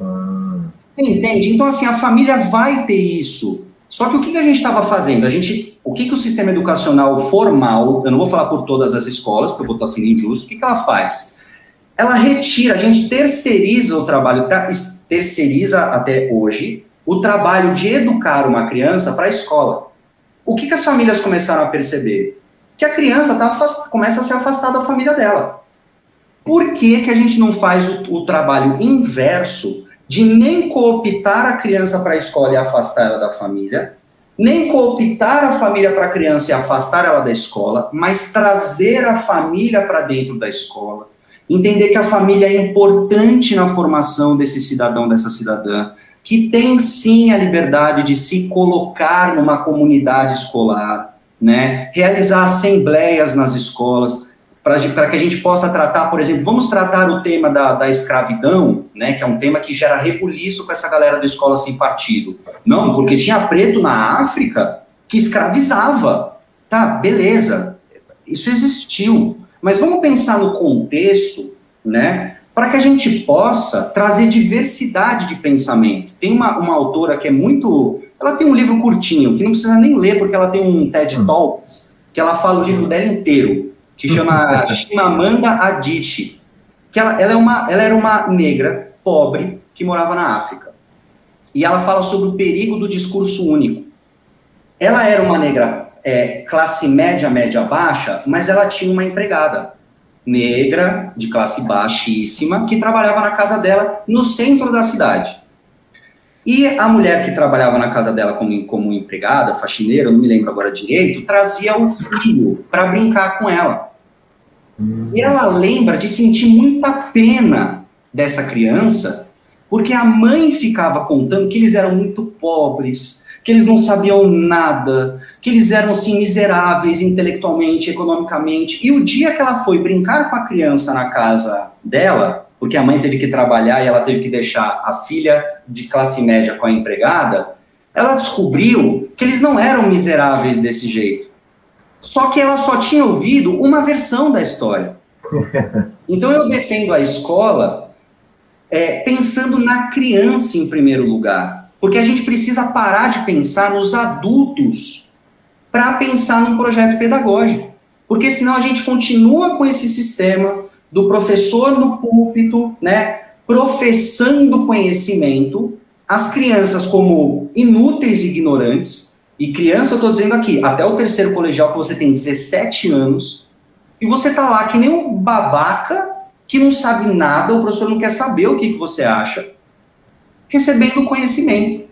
Ah. Entende? Então, assim, a família vai ter isso. Só que o que, a gente estava fazendo? A gente, o que, que o sistema educacional formal, eu não vou falar por todas as escolas, porque eu vou estar sendo injusto, o que, que ela faz? Ela retira, a gente terceiriza o trabalho, terceiriza até hoje, o trabalho de educar uma criança para a escola. O que, que as famílias começaram a perceber? Que a criança tá afast... começa a se afastar da família dela. Por que, que a gente não faz o, o trabalho inverso de nem cooptar a criança para a escola e afastar ela da família, nem cooptar a família para a criança e afastar ela da escola, mas trazer a família para dentro da escola. Entender que a família é importante na formação desse cidadão, dessa cidadã, que tem sim a liberdade de se colocar numa comunidade escolar, né? realizar assembleias nas escolas para que a gente possa tratar, por exemplo, vamos tratar o tema da, da escravidão, né, que é um tema que gera rebuliço com essa galera da escola sem partido. Não, porque tinha preto na África que escravizava. Tá, beleza, isso existiu. Mas vamos pensar no contexto, né, para que a gente possa trazer diversidade de pensamento. Tem uma, uma autora que é muito. Ela tem um livro curtinho, que não precisa nem ler, porque ela tem um TED hum. Talks, que ela fala o livro dela inteiro que chama Chimamanda Adichie, que ela, ela, é uma, ela era uma negra pobre que morava na África. E ela fala sobre o perigo do discurso único. Ela era uma negra é, classe média, média baixa, mas ela tinha uma empregada negra, de classe baixíssima, que trabalhava na casa dela no centro da cidade. E a mulher que trabalhava na casa dela como, como empregada, faxineira, não me lembro agora direito, trazia o filho para brincar com ela. E ela lembra de sentir muita pena dessa criança, porque a mãe ficava contando que eles eram muito pobres, que eles não sabiam nada, que eles eram assim miseráveis intelectualmente, economicamente. E o dia que ela foi brincar com a criança na casa dela, porque a mãe teve que trabalhar e ela teve que deixar a filha de classe média com a empregada, ela descobriu que eles não eram miseráveis desse jeito. Só que ela só tinha ouvido uma versão da história. Então eu defendo a escola é, pensando na criança em primeiro lugar porque a gente precisa parar de pensar nos adultos para pensar num projeto pedagógico. Porque senão a gente continua com esse sistema do professor no púlpito, né, professando conhecimento, as crianças como inúteis e ignorantes, e criança eu estou dizendo aqui, até o terceiro colegial que você tem 17 anos, e você está lá que nem um babaca que não sabe nada, o professor não quer saber o que, que você acha, recebendo conhecimento.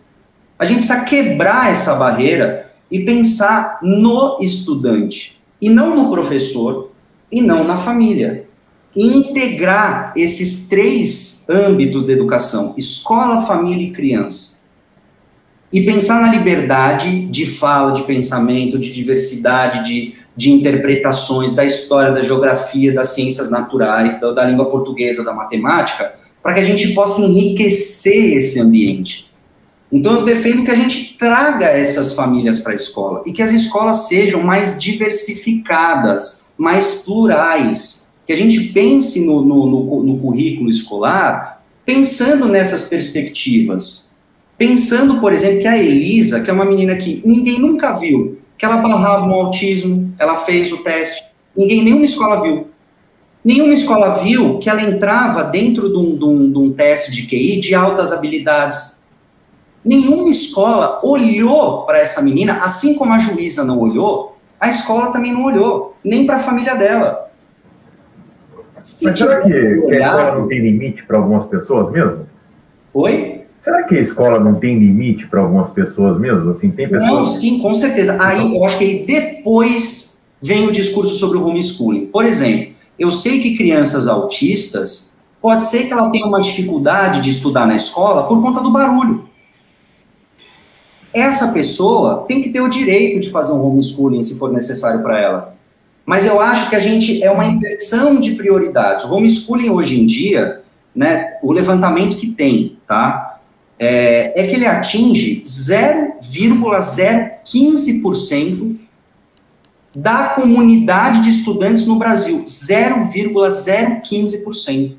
A gente precisa quebrar essa barreira e pensar no estudante, e não no professor, e não na família. integrar esses três âmbitos da educação: escola, família e criança. E pensar na liberdade de fala, de pensamento, de diversidade, de, de interpretações da história, da geografia, das ciências naturais, da, da língua portuguesa, da matemática, para que a gente possa enriquecer esse ambiente. Então, eu defendo que a gente traga essas famílias para a escola e que as escolas sejam mais diversificadas, mais plurais, que a gente pense no, no, no, no currículo escolar pensando nessas perspectivas. Pensando, por exemplo, que a Elisa, que é uma menina que ninguém nunca viu, que ela barrava um autismo, ela fez o teste, ninguém, nenhuma escola viu. Nenhuma escola viu que ela entrava dentro de um, de um, de um teste de QI de altas habilidades. Nenhuma escola olhou para essa menina, assim como a juíza não olhou, a escola também não olhou, nem para a família dela. Se Mas será que, que, a escola não tem limite para algumas pessoas mesmo? Oi? Será que a escola não tem limite para algumas pessoas mesmo? Assim, tem pessoas... Não, sim, com certeza. Aí eu acho que aí depois vem o discurso sobre o homeschooling. Por exemplo, eu sei que crianças autistas, pode ser que ela tenha uma dificuldade de estudar na escola por conta do barulho. Essa pessoa tem que ter o direito de fazer um homeschooling se for necessário para ela. Mas eu acho que a gente é uma inversão de prioridades. O homeschooling hoje em dia, né, o levantamento que tem, tá? É, é que ele atinge 0,015% da comunidade de estudantes no Brasil, 0,015%.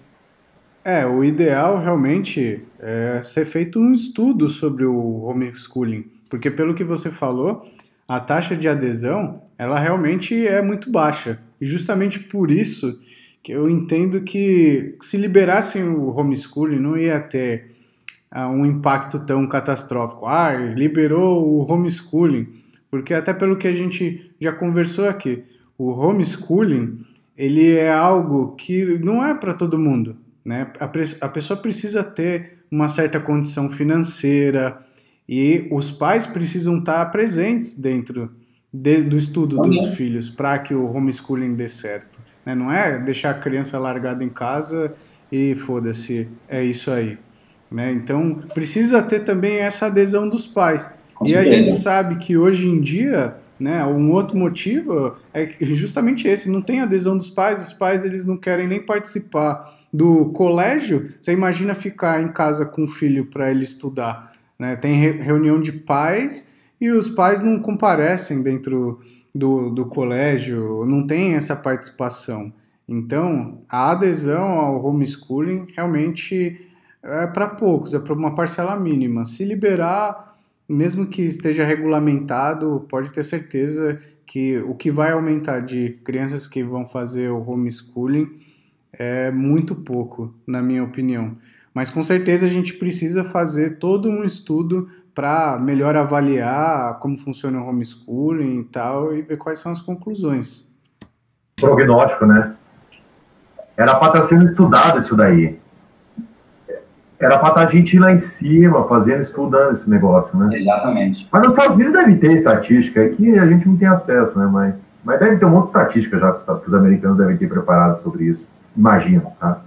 É, o ideal realmente é ser feito um estudo sobre o homeschooling, porque pelo que você falou, a taxa de adesão, ela realmente é muito baixa. E justamente por isso que eu entendo que se liberassem o homeschooling não ia ter uh, um impacto tão catastrófico. Ah, liberou o homeschooling porque até pelo que a gente já conversou aqui, o homeschooling, ele é algo que não é para todo mundo, né? A, a pessoa precisa ter uma certa condição financeira e os pais precisam estar presentes dentro de, do estudo dos filhos para que o homeschooling dê certo. Né? Não é deixar a criança largada em casa e foda-se, é isso aí. Né? Então precisa ter também essa adesão dos pais. E a gente sabe que hoje em dia, né, um outro motivo é justamente esse, não tem adesão dos pais, os pais eles não querem nem participar do colégio. Você imagina ficar em casa com o filho para ele estudar, né? Tem reunião de pais e os pais não comparecem dentro do, do colégio, não tem essa participação. Então, a adesão ao homeschooling realmente é para poucos, é para uma parcela mínima. Se liberar mesmo que esteja regulamentado, pode ter certeza que o que vai aumentar de crianças que vão fazer o homeschooling é muito pouco, na minha opinião. Mas com certeza a gente precisa fazer todo um estudo para melhor avaliar como funciona o homeschooling e tal e ver quais são as conclusões. Prognóstico, né? Era para estar sendo estudado isso daí. Era para estar tá a gente lá em cima, fazendo, estudando esse negócio, né? Exatamente. Mas nos Estados Unidos deve ter estatística, aqui a gente não tem acesso, né? Mas, mas deve ter um monte de estatística já que os americanos devem ter preparado sobre isso. Imagino, tá?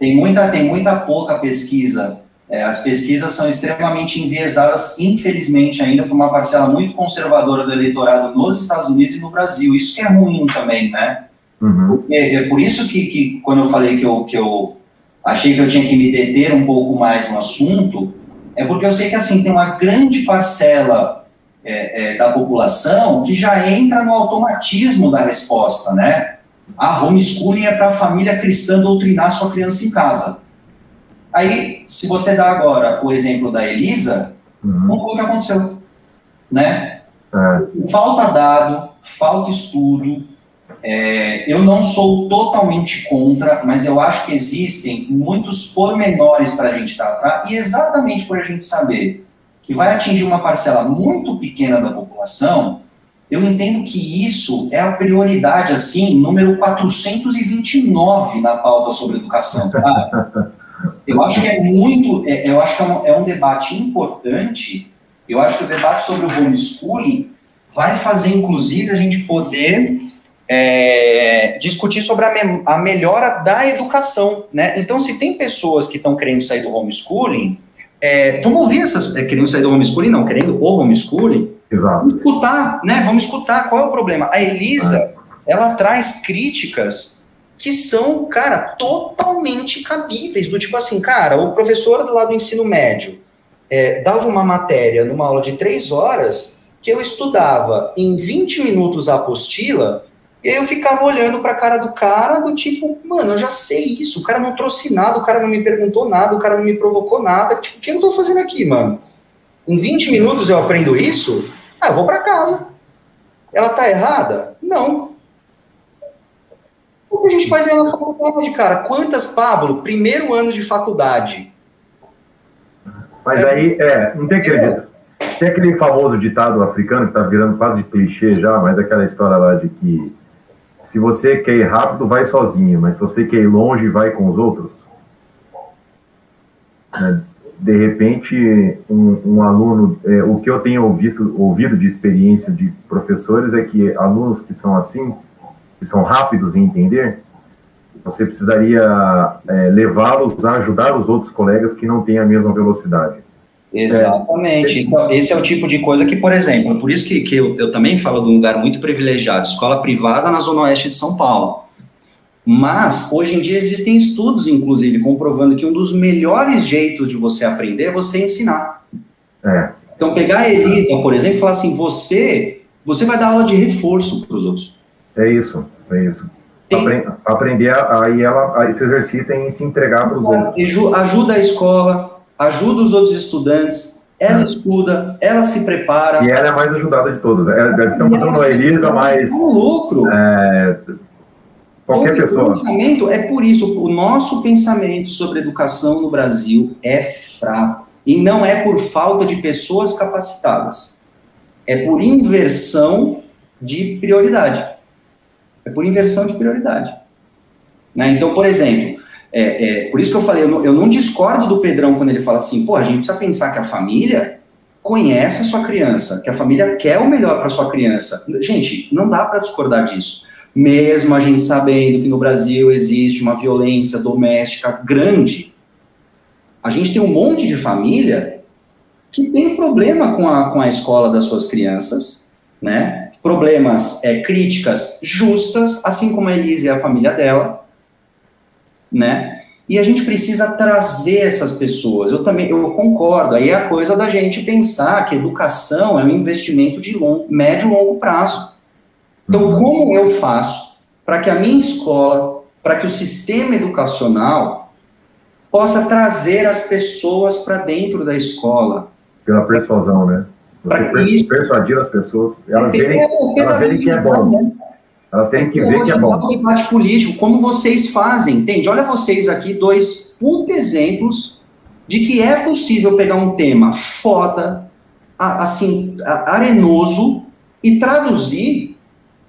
Tem muita, tem muita pouca pesquisa. É, as pesquisas são extremamente enviesadas, infelizmente, ainda por uma parcela muito conservadora do eleitorado nos Estados Unidos e no Brasil. Isso que é ruim também, né? Uhum. É, é por isso que, que, quando eu falei que eu, que eu achei que eu tinha que me deter um pouco mais no assunto, é porque eu sei que assim tem uma grande parcela é, é, da população que já entra no automatismo da resposta, né? A homeschooling é para a família cristã doutrinar sua criança em casa. Aí, se você dá agora o exemplo da Elisa, uhum. não foi o que aconteceu, né? É. Falta dado, falta estudo. É, eu não sou totalmente contra, mas eu acho que existem muitos pormenores para a gente tratar, e exatamente por a gente saber que vai atingir uma parcela muito pequena da população, eu entendo que isso é a prioridade, assim, número 429 na pauta sobre educação, tá? Eu acho que é muito, é, eu acho que é um, é um, debate importante, eu acho que o debate sobre o homeschooling vai fazer, inclusive, a gente poder é, discutir sobre a, me, a, melhora da educação, né? Então, se tem pessoas que estão querendo sair do homeschooling, é, vamos ouvir essas, é, querendo sair do homeschooling, não, querendo o homeschooling, Exato. Vamos escutar, né? Vamos escutar qual é o problema. A Elisa, é. ela traz críticas que são, cara, totalmente cabíveis. Do tipo assim, cara, o professor do lado do ensino médio é, dava uma matéria numa aula de três horas que eu estudava em 20 minutos a apostila e aí eu ficava olhando para a cara do cara do tipo, mano, eu já sei isso, o cara não trouxe nada, o cara não me perguntou nada, o cara não me provocou nada, tipo, o que eu tô fazendo aqui, mano? Em 20 minutos eu aprendo isso? Ah, eu vou para casa. Ela tá errada? Não. O que a gente faz aí na faculdade, cara? Quantas, Pablo, primeiro ano de faculdade? Mas aí, é, não tem aquele, tem aquele famoso ditado africano que tá virando quase clichê já, mas aquela história lá de que se você quer ir rápido, vai sozinho, mas se você quer ir longe, vai com os outros. Né? de repente, um, um aluno, é, o que eu tenho visto, ouvido de experiência de professores é que alunos que são assim, que são rápidos em entender, você precisaria é, levá-los a ajudar os outros colegas que não têm a mesma velocidade. Exatamente. É. Então, esse é o tipo de coisa que, por exemplo, por isso que, que eu, eu também falo de um lugar muito privilegiado, escola privada na Zona Oeste de São Paulo. Mas, hoje em dia, existem estudos, inclusive, comprovando que um dos melhores jeitos de você aprender é você ensinar. É. Então, pegar a Elisa, por exemplo, e falar assim: você, você vai dar aula de reforço para os outros. É isso, é isso. Tem... Aprender, aí ela aí se exercita em se entregar para os outros. Ajuda a escola, ajuda os outros estudantes, ela é. estuda, ela se prepara. E ela é a mais ajudada de todas. Estamos usando a Elisa, mas. É um lucro. É, Qualquer pessoa. O pensamento é por isso, o nosso pensamento sobre educação no Brasil é fraco. E não é por falta de pessoas capacitadas. É por inversão de prioridade. É por inversão de prioridade. Né? Então, por exemplo, é, é, por isso que eu falei, eu não, eu não, discordo do Pedrão quando ele fala assim, pô, a gente precisa pensar que a família conhece a sua criança, que a família quer o melhor para sua criança. Gente, não dá para discordar disso mesmo a gente sabendo que no Brasil existe uma violência doméstica grande, a gente tem um monte de família que tem problema com a, com a escola das suas crianças, né? Problemas, é, críticas justas, assim como a Elise e a família dela, né? E a gente precisa trazer essas pessoas. Eu também eu concordo. Aí é a coisa da gente pensar que educação é um investimento de longo, médio e longo prazo. Então, como eu faço para que a minha escola, para que o sistema educacional possa trazer as pessoas para dentro da escola? Pela persuasão, né? Você persuadir as pessoas, elas verem, elas verem que é bom. Elas têm que ver que é bom. debate político, como vocês fazem, entende? Olha vocês aqui, dois putos exemplos de que é possível pegar um tema foda, assim, arenoso, e traduzir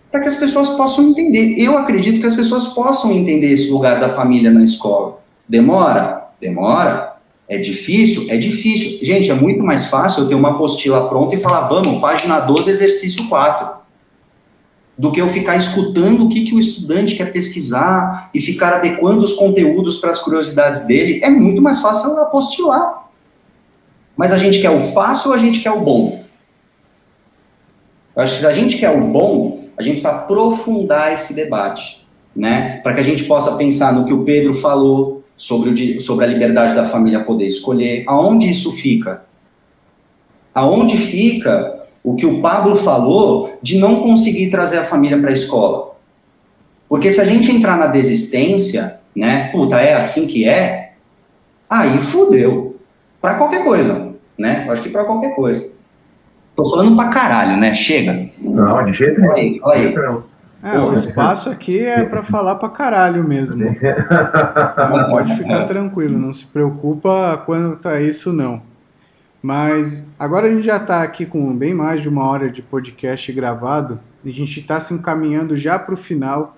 para que as pessoas possam entender. Eu acredito que as pessoas possam entender esse lugar da família na escola. Demora? Demora. É difícil? É difícil. Gente, é muito mais fácil eu ter uma apostila pronta e falar, vamos, página 12, exercício 4 do que eu ficar escutando o que, que o estudante quer pesquisar e ficar adequando os conteúdos para as curiosidades dele. É muito mais fácil apostilar. Mas a gente quer o fácil ou a gente quer o bom? Eu acho que se a gente quer o bom, a gente precisa aprofundar esse debate, né? Para que a gente possa pensar no que o Pedro falou sobre, o, sobre a liberdade da família poder escolher. Aonde isso fica? Aonde fica o que o Pablo falou de não conseguir trazer a família para a escola. Porque se a gente entrar na desistência, né, puta, é assim que é, aí fudeu. Para qualquer coisa, né? Eu acho que para qualquer coisa. Tô falando pra caralho, né? Chega. Não, de jeito nenhum. Olha aí. É, o espaço aqui é para falar pra caralho mesmo. Então, pode ficar tranquilo, não se preocupa quanto a isso não. Mas agora a gente já está aqui com bem mais de uma hora de podcast gravado. A gente está se encaminhando já para o final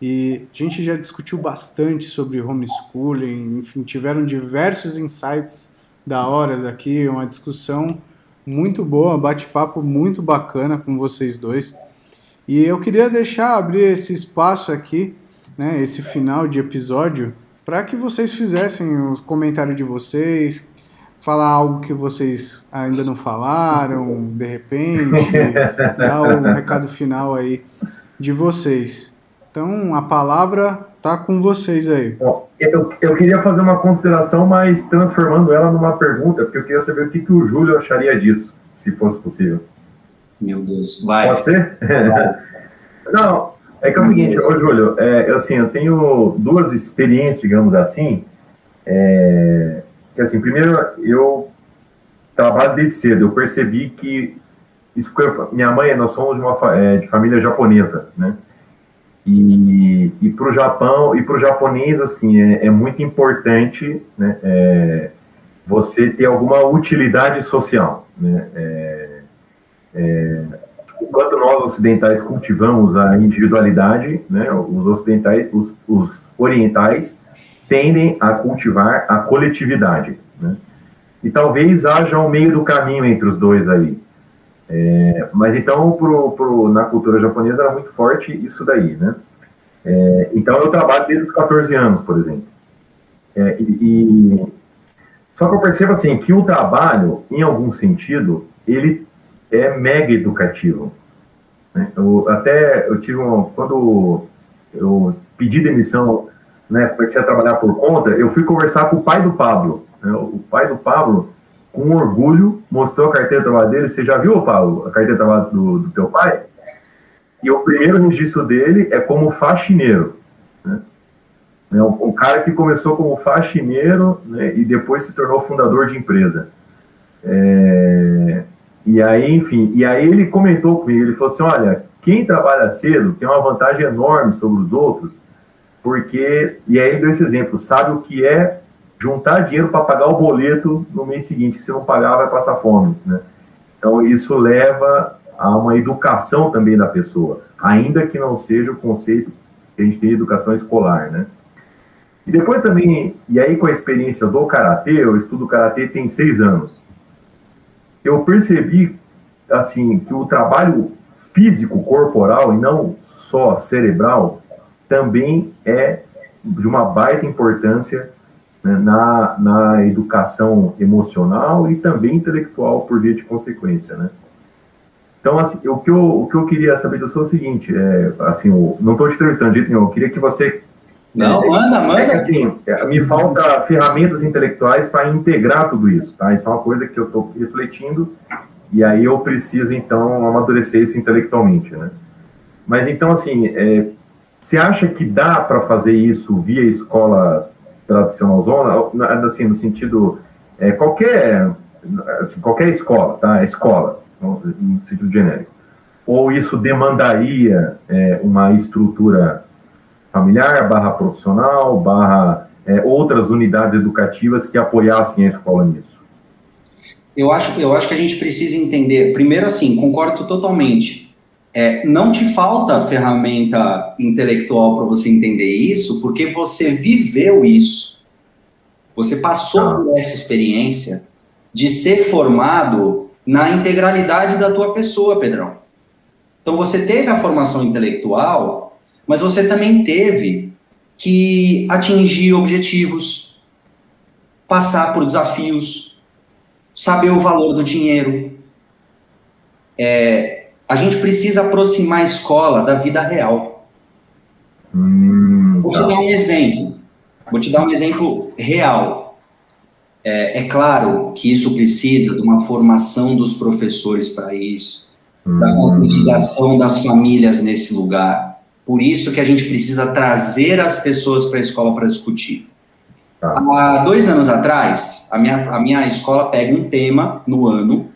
e a gente já discutiu bastante sobre homeschooling. Enfim, tiveram diversos insights da horas aqui, uma discussão muito boa, bate-papo muito bacana com vocês dois. E eu queria deixar abrir esse espaço aqui, né, esse final de episódio, para que vocês fizessem os comentários de vocês, falar algo que vocês ainda não falaram, de repente, dar o recado final aí de vocês. Então, a palavra tá com vocês aí. Eu, eu queria fazer uma consideração, mas transformando ela numa pergunta, porque eu queria saber o que, que o Júlio acharia disso, se fosse possível. Meu Deus, vai. Pode ser? não, é que é o seguinte, ô Júlio, é, assim, eu tenho duas experiências, digamos assim, é, que assim, primeiro eu trabalho desde cedo, eu percebi que isso minha mãe, nós somos de uma é, de família japonesa, né? E, e para o Japão e para o japonês assim é, é, muito importante, né? É, você ter alguma utilidade social, né? É, é, enquanto nós ocidentais cultivamos a individualidade, né? Os ocidentais, os, os orientais tendem a cultivar a coletividade. Né? E talvez haja um meio do caminho entre os dois aí. É, mas então, pro, pro, na cultura japonesa era muito forte isso daí, né? É, então eu trabalho desde os 14 anos, por exemplo. É, e, e, só que eu percebo assim que o trabalho, em algum sentido, ele é mega educativo. Né? Eu, até eu tive um, quando eu pedi demissão né, comecei a trabalhar por conta, eu fui conversar com o pai do Pablo. Né, o pai do Pablo, com orgulho, mostrou a carteira de trabalho dele. Você já viu, Pablo, a carteira de trabalho do, do teu pai? E o primeiro registro dele é como faxineiro. Né? É um, cara que começou como faxineiro né, e depois se tornou fundador de empresa. É, e aí, enfim, e aí ele comentou comigo, ele falou assim, olha, quem trabalha cedo tem uma vantagem enorme sobre os outros, porque, e aí deu esse exemplo, sabe o que é juntar dinheiro para pagar o boleto no mês seguinte, se não pagar vai passar fome, né? Então isso leva a uma educação também da pessoa, ainda que não seja o conceito que a gente tem de educação escolar, né? E depois também, e aí com a experiência do Karatê, eu estudo Karatê tem seis anos, eu percebi, assim, que o trabalho físico, corporal, e não só cerebral, também é de uma baita importância né, na, na educação emocional e também intelectual, por via de consequência, né? Então, assim, o que eu, o que eu queria saber do seu é o seguinte, é, assim, eu não estou te entrevistando nenhum, eu queria que você... Não, é, manda, manda. É assim, é, me falta ferramentas intelectuais para integrar tudo isso, tá? Isso é uma coisa que eu estou refletindo e aí eu preciso, então, amadurecer isso intelectualmente, né? Mas, então, assim, é, você acha que dá para fazer isso via escola tradicional zona, assim, no sentido, é, qualquer, assim, qualquer escola, tá? Escola. no sentido genérico. Ou isso demandaria é, uma estrutura familiar, barra profissional, barra é, outras unidades educativas que apoiassem a escola nisso? Eu acho, eu acho que a gente precisa entender, primeiro assim, concordo totalmente. É, não te falta ferramenta intelectual para você entender isso, porque você viveu isso. Você passou ah. por essa experiência de ser formado na integralidade da tua pessoa, Pedrão. Então você teve a formação intelectual, mas você também teve que atingir objetivos, passar por desafios, saber o valor do dinheiro. É, a gente precisa aproximar a escola da vida real. Hum, Vou te dar um exemplo. Vou te dar um exemplo real. É, é claro que isso precisa de uma formação dos professores para isso, hum. da conscientização das famílias nesse lugar. Por isso que a gente precisa trazer as pessoas para a escola para discutir. Tá. Há dois anos atrás, a minha, a minha escola pega um tema no ano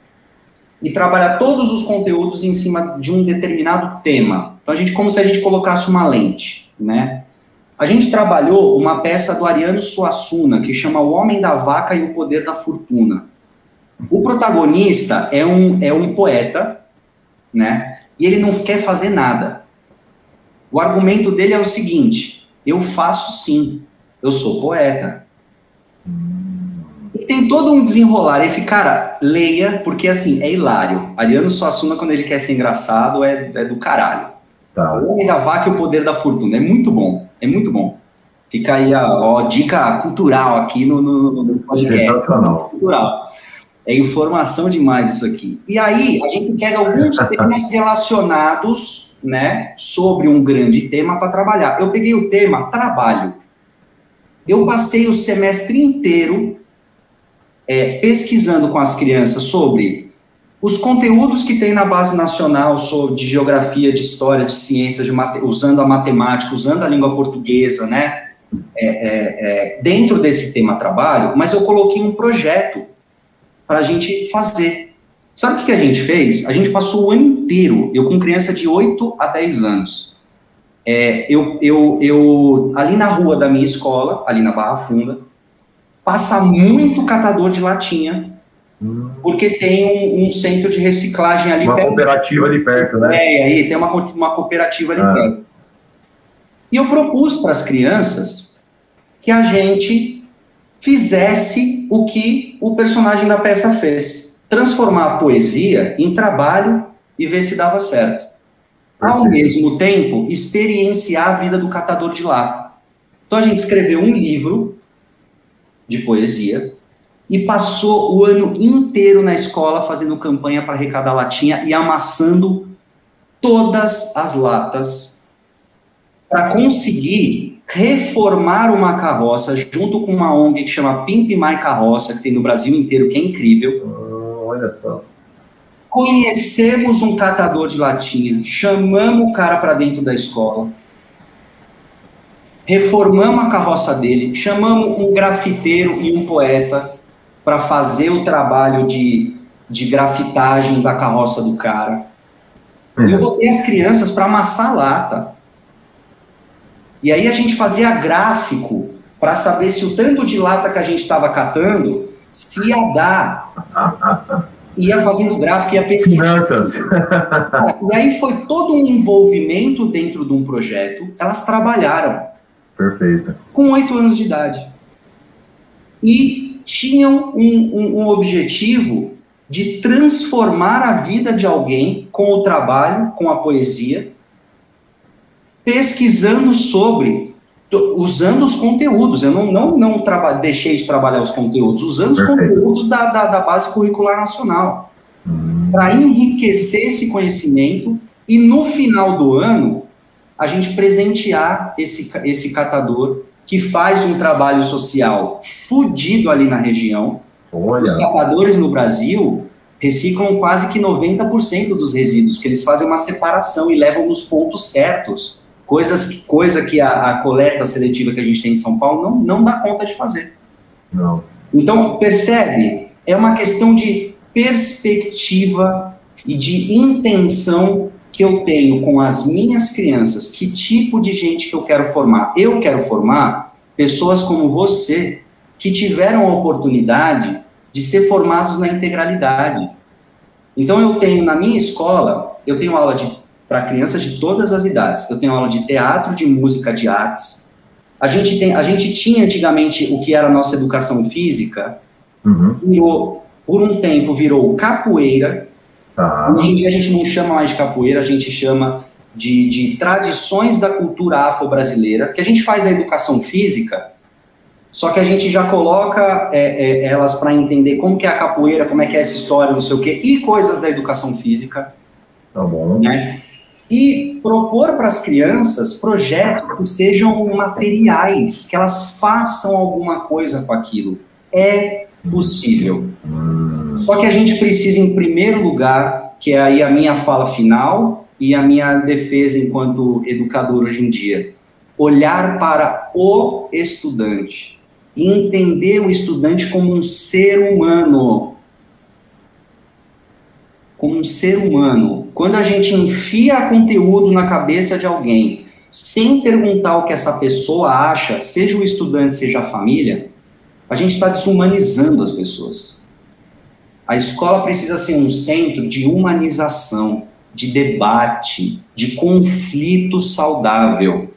e trabalha todos os conteúdos em cima de um determinado tema. Então, a gente, como se a gente colocasse uma lente, né? A gente trabalhou uma peça do Ariano Suassuna, que chama O Homem da Vaca e o Poder da Fortuna. O protagonista é um, é um poeta, né? E ele não quer fazer nada. O argumento dele é o seguinte: eu faço sim, eu sou poeta. Tem todo um desenrolar. Esse cara, leia, porque assim, é hilário. Ariano Suassuna, quando ele quer ser engraçado, é, é do caralho. Tá. O Homem da Vaca e o Poder da Fortuna. É muito bom. É muito bom. Fica aí a ó, dica cultural aqui no, no, no podcast. Sensacional. Cultural. É informação demais isso aqui. E aí, a gente pega alguns temas relacionados, né, sobre um grande tema para trabalhar. Eu peguei o tema trabalho. Eu passei o semestre inteiro é, pesquisando com as crianças sobre os conteúdos que tem na base nacional sobre, de geografia, de história, de ciências, de usando a matemática, usando a língua portuguesa, né? É, é, é dentro desse tema trabalho, mas eu coloquei um projeto para a gente fazer. Sabe o que a gente fez? A gente passou o ano inteiro, eu com criança de 8 a 10 anos, é, eu, eu, eu, ali na rua da minha escola, ali na Barra Funda, passa muito catador de latinha, hum. porque tem um, um, centro de reciclagem ali uma perto. Uma cooperativa ali perto, né? É, aí tem uma, uma cooperativa ali ah. perto. E eu propus para as crianças que a gente fizesse o que o personagem da peça fez. Transformar a poesia em trabalho e ver se dava certo ao mesmo tempo, experienciar a vida do catador de lata. Então a gente escreveu um livro de poesia e passou o ano inteiro na escola fazendo campanha para arrecadar latinha e amassando todas as latas para conseguir reformar uma carroça junto com uma ONG que chama Pimp My Carroça, que tem no Brasil inteiro, que é incrível. Oh, olha só. Conhecemos um catador de latinha, chamamos o cara para dentro da escola, reformamos a carroça dele, chamamos um grafiteiro e um poeta para fazer o trabalho de, de grafitagem da carroça do cara. Uhum. Eu botei as crianças para amassar lata. E aí a gente fazia gráfico para saber se o tanto de lata que a gente estava catando se ia dar ia fazendo gráfico, ia pesquisando. E aí foi todo um envolvimento dentro de um projeto. Elas trabalharam. Perfeito. Com oito anos de idade. E tinham um, um, um objetivo de transformar a vida de alguém com o trabalho, com a poesia, pesquisando sobre usando os conteúdos. Eu não, não, não deixei de trabalhar os conteúdos, usando os Perfeito. conteúdos da, da, da, base curricular nacional. Hum. Para enriquecer esse conhecimento e no final do ano a gente presentear esse, esse catador que faz um trabalho social fudido ali na região. Olha. Os catadores no Brasil reciclam quase que 90% dos resíduos, que eles fazem uma separação e levam nos pontos certos Coisas, coisa que a, a, coleta seletiva que a gente tem em São Paulo não, não dá conta de fazer. Não. Então, percebe? É uma questão de perspectiva e de intenção que eu tenho com as minhas crianças, que tipo de gente que eu quero formar? Eu quero formar pessoas como você, que tiveram a oportunidade de ser formados na integralidade. Então eu tenho na minha escola, eu tenho aula para crianças de todas as idades. Eu tenho aula de teatro, de música, de artes. A gente tem, a gente tinha antigamente o que era a nossa educação física, uhum. virou, por um tempo virou capoeira. Tá. Hoje em dia a gente não chama mais de capoeira, a gente chama de, de tradições da cultura afro-brasileira, que a gente faz a educação física, só que a gente já coloca é, é, elas para entender como que é a capoeira, como é que é essa história, não sei o quê, e coisas da educação física. Tá bom. Né? E propor para as crianças projetos que sejam materiais, que elas façam alguma coisa com aquilo. É possível. Hum. Só que a gente precisa, em primeiro lugar, que é aí a minha fala final e a minha defesa enquanto educador hoje em dia, olhar para o estudante e entender o estudante como um ser humano. Como um ser humano. Quando a gente enfia conteúdo na cabeça de alguém, sem perguntar o que essa pessoa acha, seja o estudante, seja a família, a gente está desumanizando as pessoas. A escola precisa ser um centro de humanização, de debate, de conflito saudável.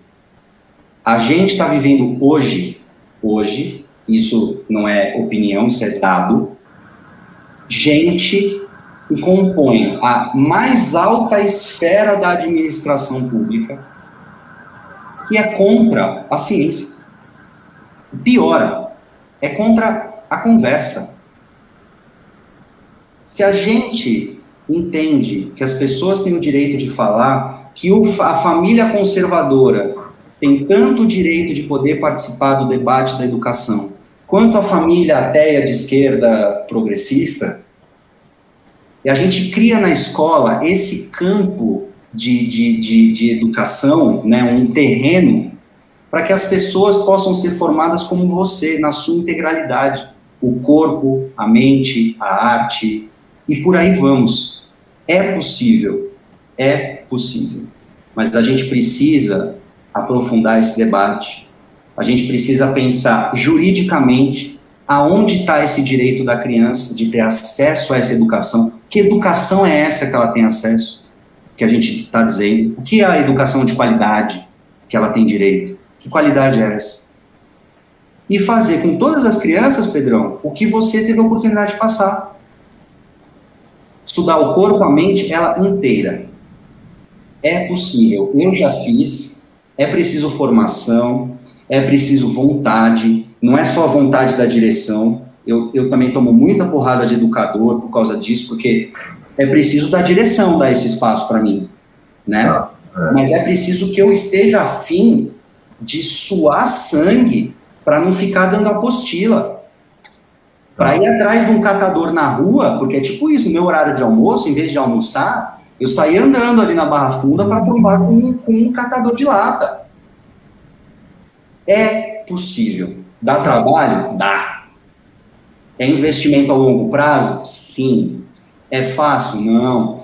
A gente está vivendo hoje hoje, isso não é opinião, isso é dado, gente que compõe a mais alta esfera da administração pública que é contra a ciência. Piora, é contra a conversa. Se a gente entende que as pessoas têm o direito de falar, que a família conservadora tem tanto o direito de poder participar do debate da educação, quanto a família ateia de esquerda progressista, e a gente cria na escola esse campo de, de, de, de educação, né, um terreno, para que as pessoas possam ser formadas como você, na sua integralidade. O corpo, a mente, a arte, e por aí vamos. É possível, é possível. Mas a gente precisa aprofundar esse debate. A gente precisa pensar juridicamente aonde está esse direito da criança de ter acesso a essa educação. Que educação é essa que ela tem acesso? Que a gente está dizendo. O que é a educação de qualidade que ela tem direito? Que qualidade é essa? E fazer com todas as crianças, Pedrão, o que você teve a oportunidade de passar. Estudar o corpo, a mente, ela inteira. É possível. Eu já fiz, é preciso formação, é preciso vontade, não é só a vontade da direção. Eu, eu também tomo muita porrada de educador por causa disso, porque é preciso da direção dar esse espaço para mim, né? Ah, é. Mas é preciso que eu esteja afim de suar sangue para não ficar dando apostila. Para ir atrás de um catador na rua, porque é tipo isso, meu horário de almoço, em vez de almoçar, eu saí andando ali na Barra Funda para trombar com, com um catador de lata. É possível. Dá trabalho? Dá. É investimento a longo prazo? Sim. É fácil? Não.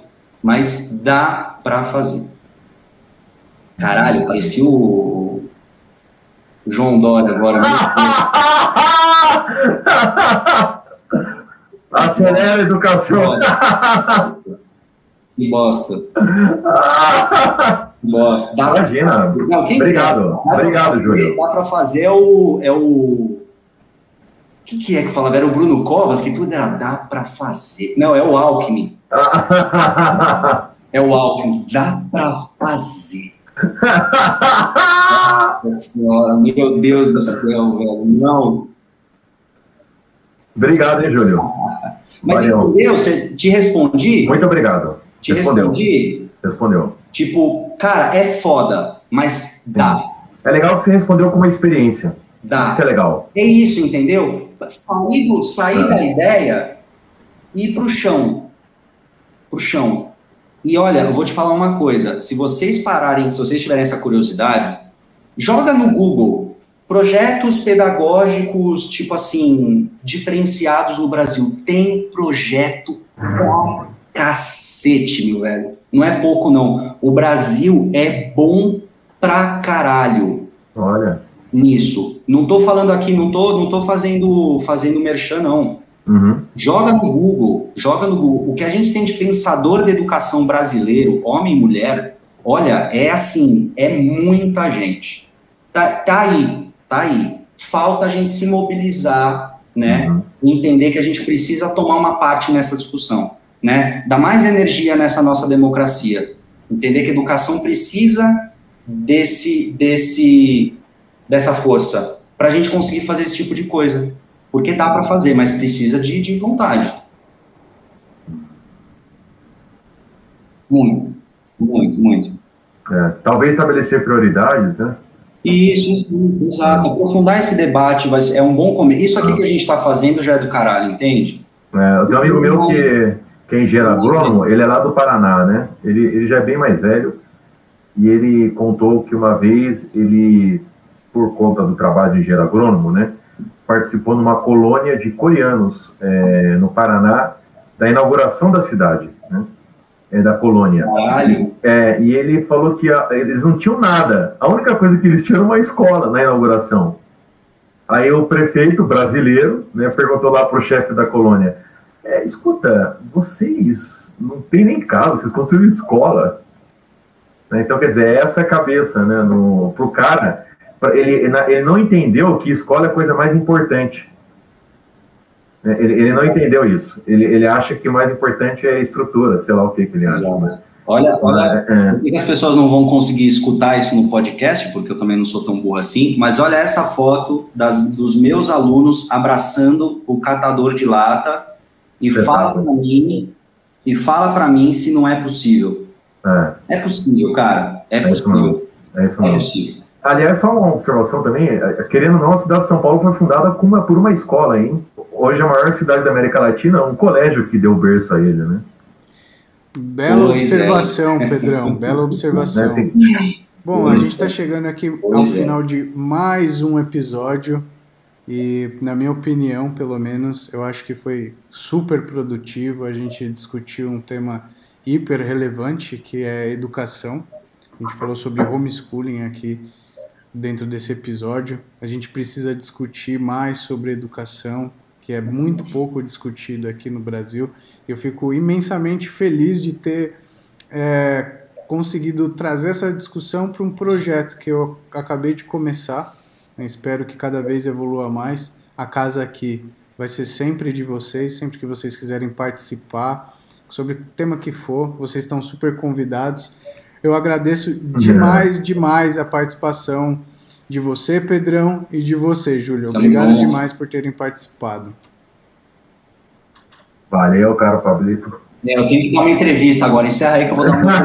Mas dá para fazer. Caralho, parecia o João Dória agora. Acelera a educação. Que bosta. bosta. Dá Imagina. Pra... Não, Obrigado. Dá Obrigado, Júlio. Dá para fazer é o. É o... O que, que é que falava? Era o Bruno Covas, que tudo era dá para fazer. Não, é o Alckmin. é o Alckmin. Dá para fazer. Nossa senhora, meu Deus do céu, velho. Não. Obrigado, hein, Júlio. Mas Valeu. entendeu? Você te respondi? Muito obrigado. Te Respondeu. respondi. Respondeu. Tipo, cara, é foda, mas dá. É legal que você respondeu com uma experiência. Dá. Isso que é legal. É isso, entendeu? Sair, sair é. da ideia e ir pro chão. Pro chão. E olha, eu vou te falar uma coisa. Se vocês pararem, se vocês tiverem essa curiosidade, joga no Google projetos pedagógicos, tipo assim, diferenciados no Brasil. Tem projeto cacete, meu velho. Não é pouco, não. O Brasil é bom pra caralho. Olha. Nisso. Não tô falando aqui, não tô, não tô fazendo, fazendo merchan, não. Uhum. Joga no Google, joga no Google. O que a gente tem de pensador da educação brasileiro, homem e mulher, olha, é assim, é muita gente. Tá, tá aí, tá aí. Falta a gente se mobilizar, né? Uhum. Entender que a gente precisa tomar uma parte nessa discussão, né? Dar mais energia nessa nossa democracia. Entender que a educação precisa desse, desse, dessa força para a gente conseguir fazer esse tipo de coisa. Porque dá para fazer, mas precisa de, de vontade. Muito, muito, muito. É, talvez estabelecer prioridades, né? Isso, isso, exato. Aprofundar esse debate vai ser, é um bom começo. Isso aqui que a gente está fazendo já é do caralho, entende? É, eu tenho um amigo meu que, que é engenheiro agrônomo, ele é lá do Paraná, né? Ele, ele já é bem mais velho e ele contou que uma vez ele, por conta do trabalho de engenheiro agrônomo, né? Participou numa colônia de coreanos é, no Paraná da inauguração da cidade? É, da colônia. Caralho. É, e ele falou que a- eles não tinham nada. A única coisa que eles tinham era uma escola na inauguração. Aí o prefeito brasileiro né, perguntou lá pro chefe da colônia: é, escuta, vocês não tem nem casa, vocês construíram escola. Né, Então, quer dizer, essa é a cabeça, né? No, pro cara, ele, ele não entendeu que escola é a coisa mais importante. Né, Ele, ele não entendeu isso. Ele, ele acha que o mais importante é a estrutura, sei lá o que, que ele acha. Exato. Olha, olha, É, Por que as pessoas não vão conseguir escutar isso no podcast? Porque eu também não sou tão burro assim. Mas olha essa foto das, dos meus alunos abraçando o catador de lata e Verdade. fala para mim e fala para mim se não é possível. é, É possível, cara. É É isso possível. é isso É mesmo. possível. Aliás, só uma observação também, eh, querendo ou não, a cidade de São Paulo foi fundada uma- por uma escola, hein? Hoje a maior cidade da América Latina, um colégio que deu berço a ele, né? Bela Pois é. observação, Pedrão. Bela Né, observação. tem- Bom, a gente está chegando aqui ao é. final de mais um episódio e, na minha opinião, pelo menos, eu acho que foi super produtivo. A gente discutiu um tema hiper relevante que é educação. A gente falou sobre homeschooling aqui dentro desse episódio. A gente precisa discutir mais sobre educação, que é muito pouco discutido aqui no Brasil. Eu fico imensamente feliz de ter é, conseguido trazer essa discussão para um projeto que eu acabei de começar. né? Espero que cada vez evolua mais. A casa aqui vai ser sempre de vocês, sempre que vocês quiserem participar, sobre o tema que for, vocês estão super convidados. Eu agradeço demais, demais a participação de você, Pedrão, e de você, Júlio. Obrigado junto. demais por terem participado. Valeu, cara, Pablito. É, eu tenho que dar uma entrevista agora. Encerra aí que eu vou dar uma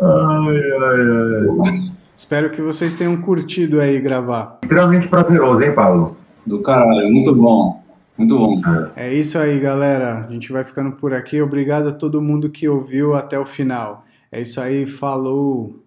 ai, ai, ai. Espero que vocês tenham curtido aí gravar. Extremamente prazeroso, hein, Pablo? Do caralho. Muito bom. Muito bom. É isso aí, galera. A gente vai ficando por aqui. Obrigado a todo mundo que ouviu até o final. É isso aí, falou!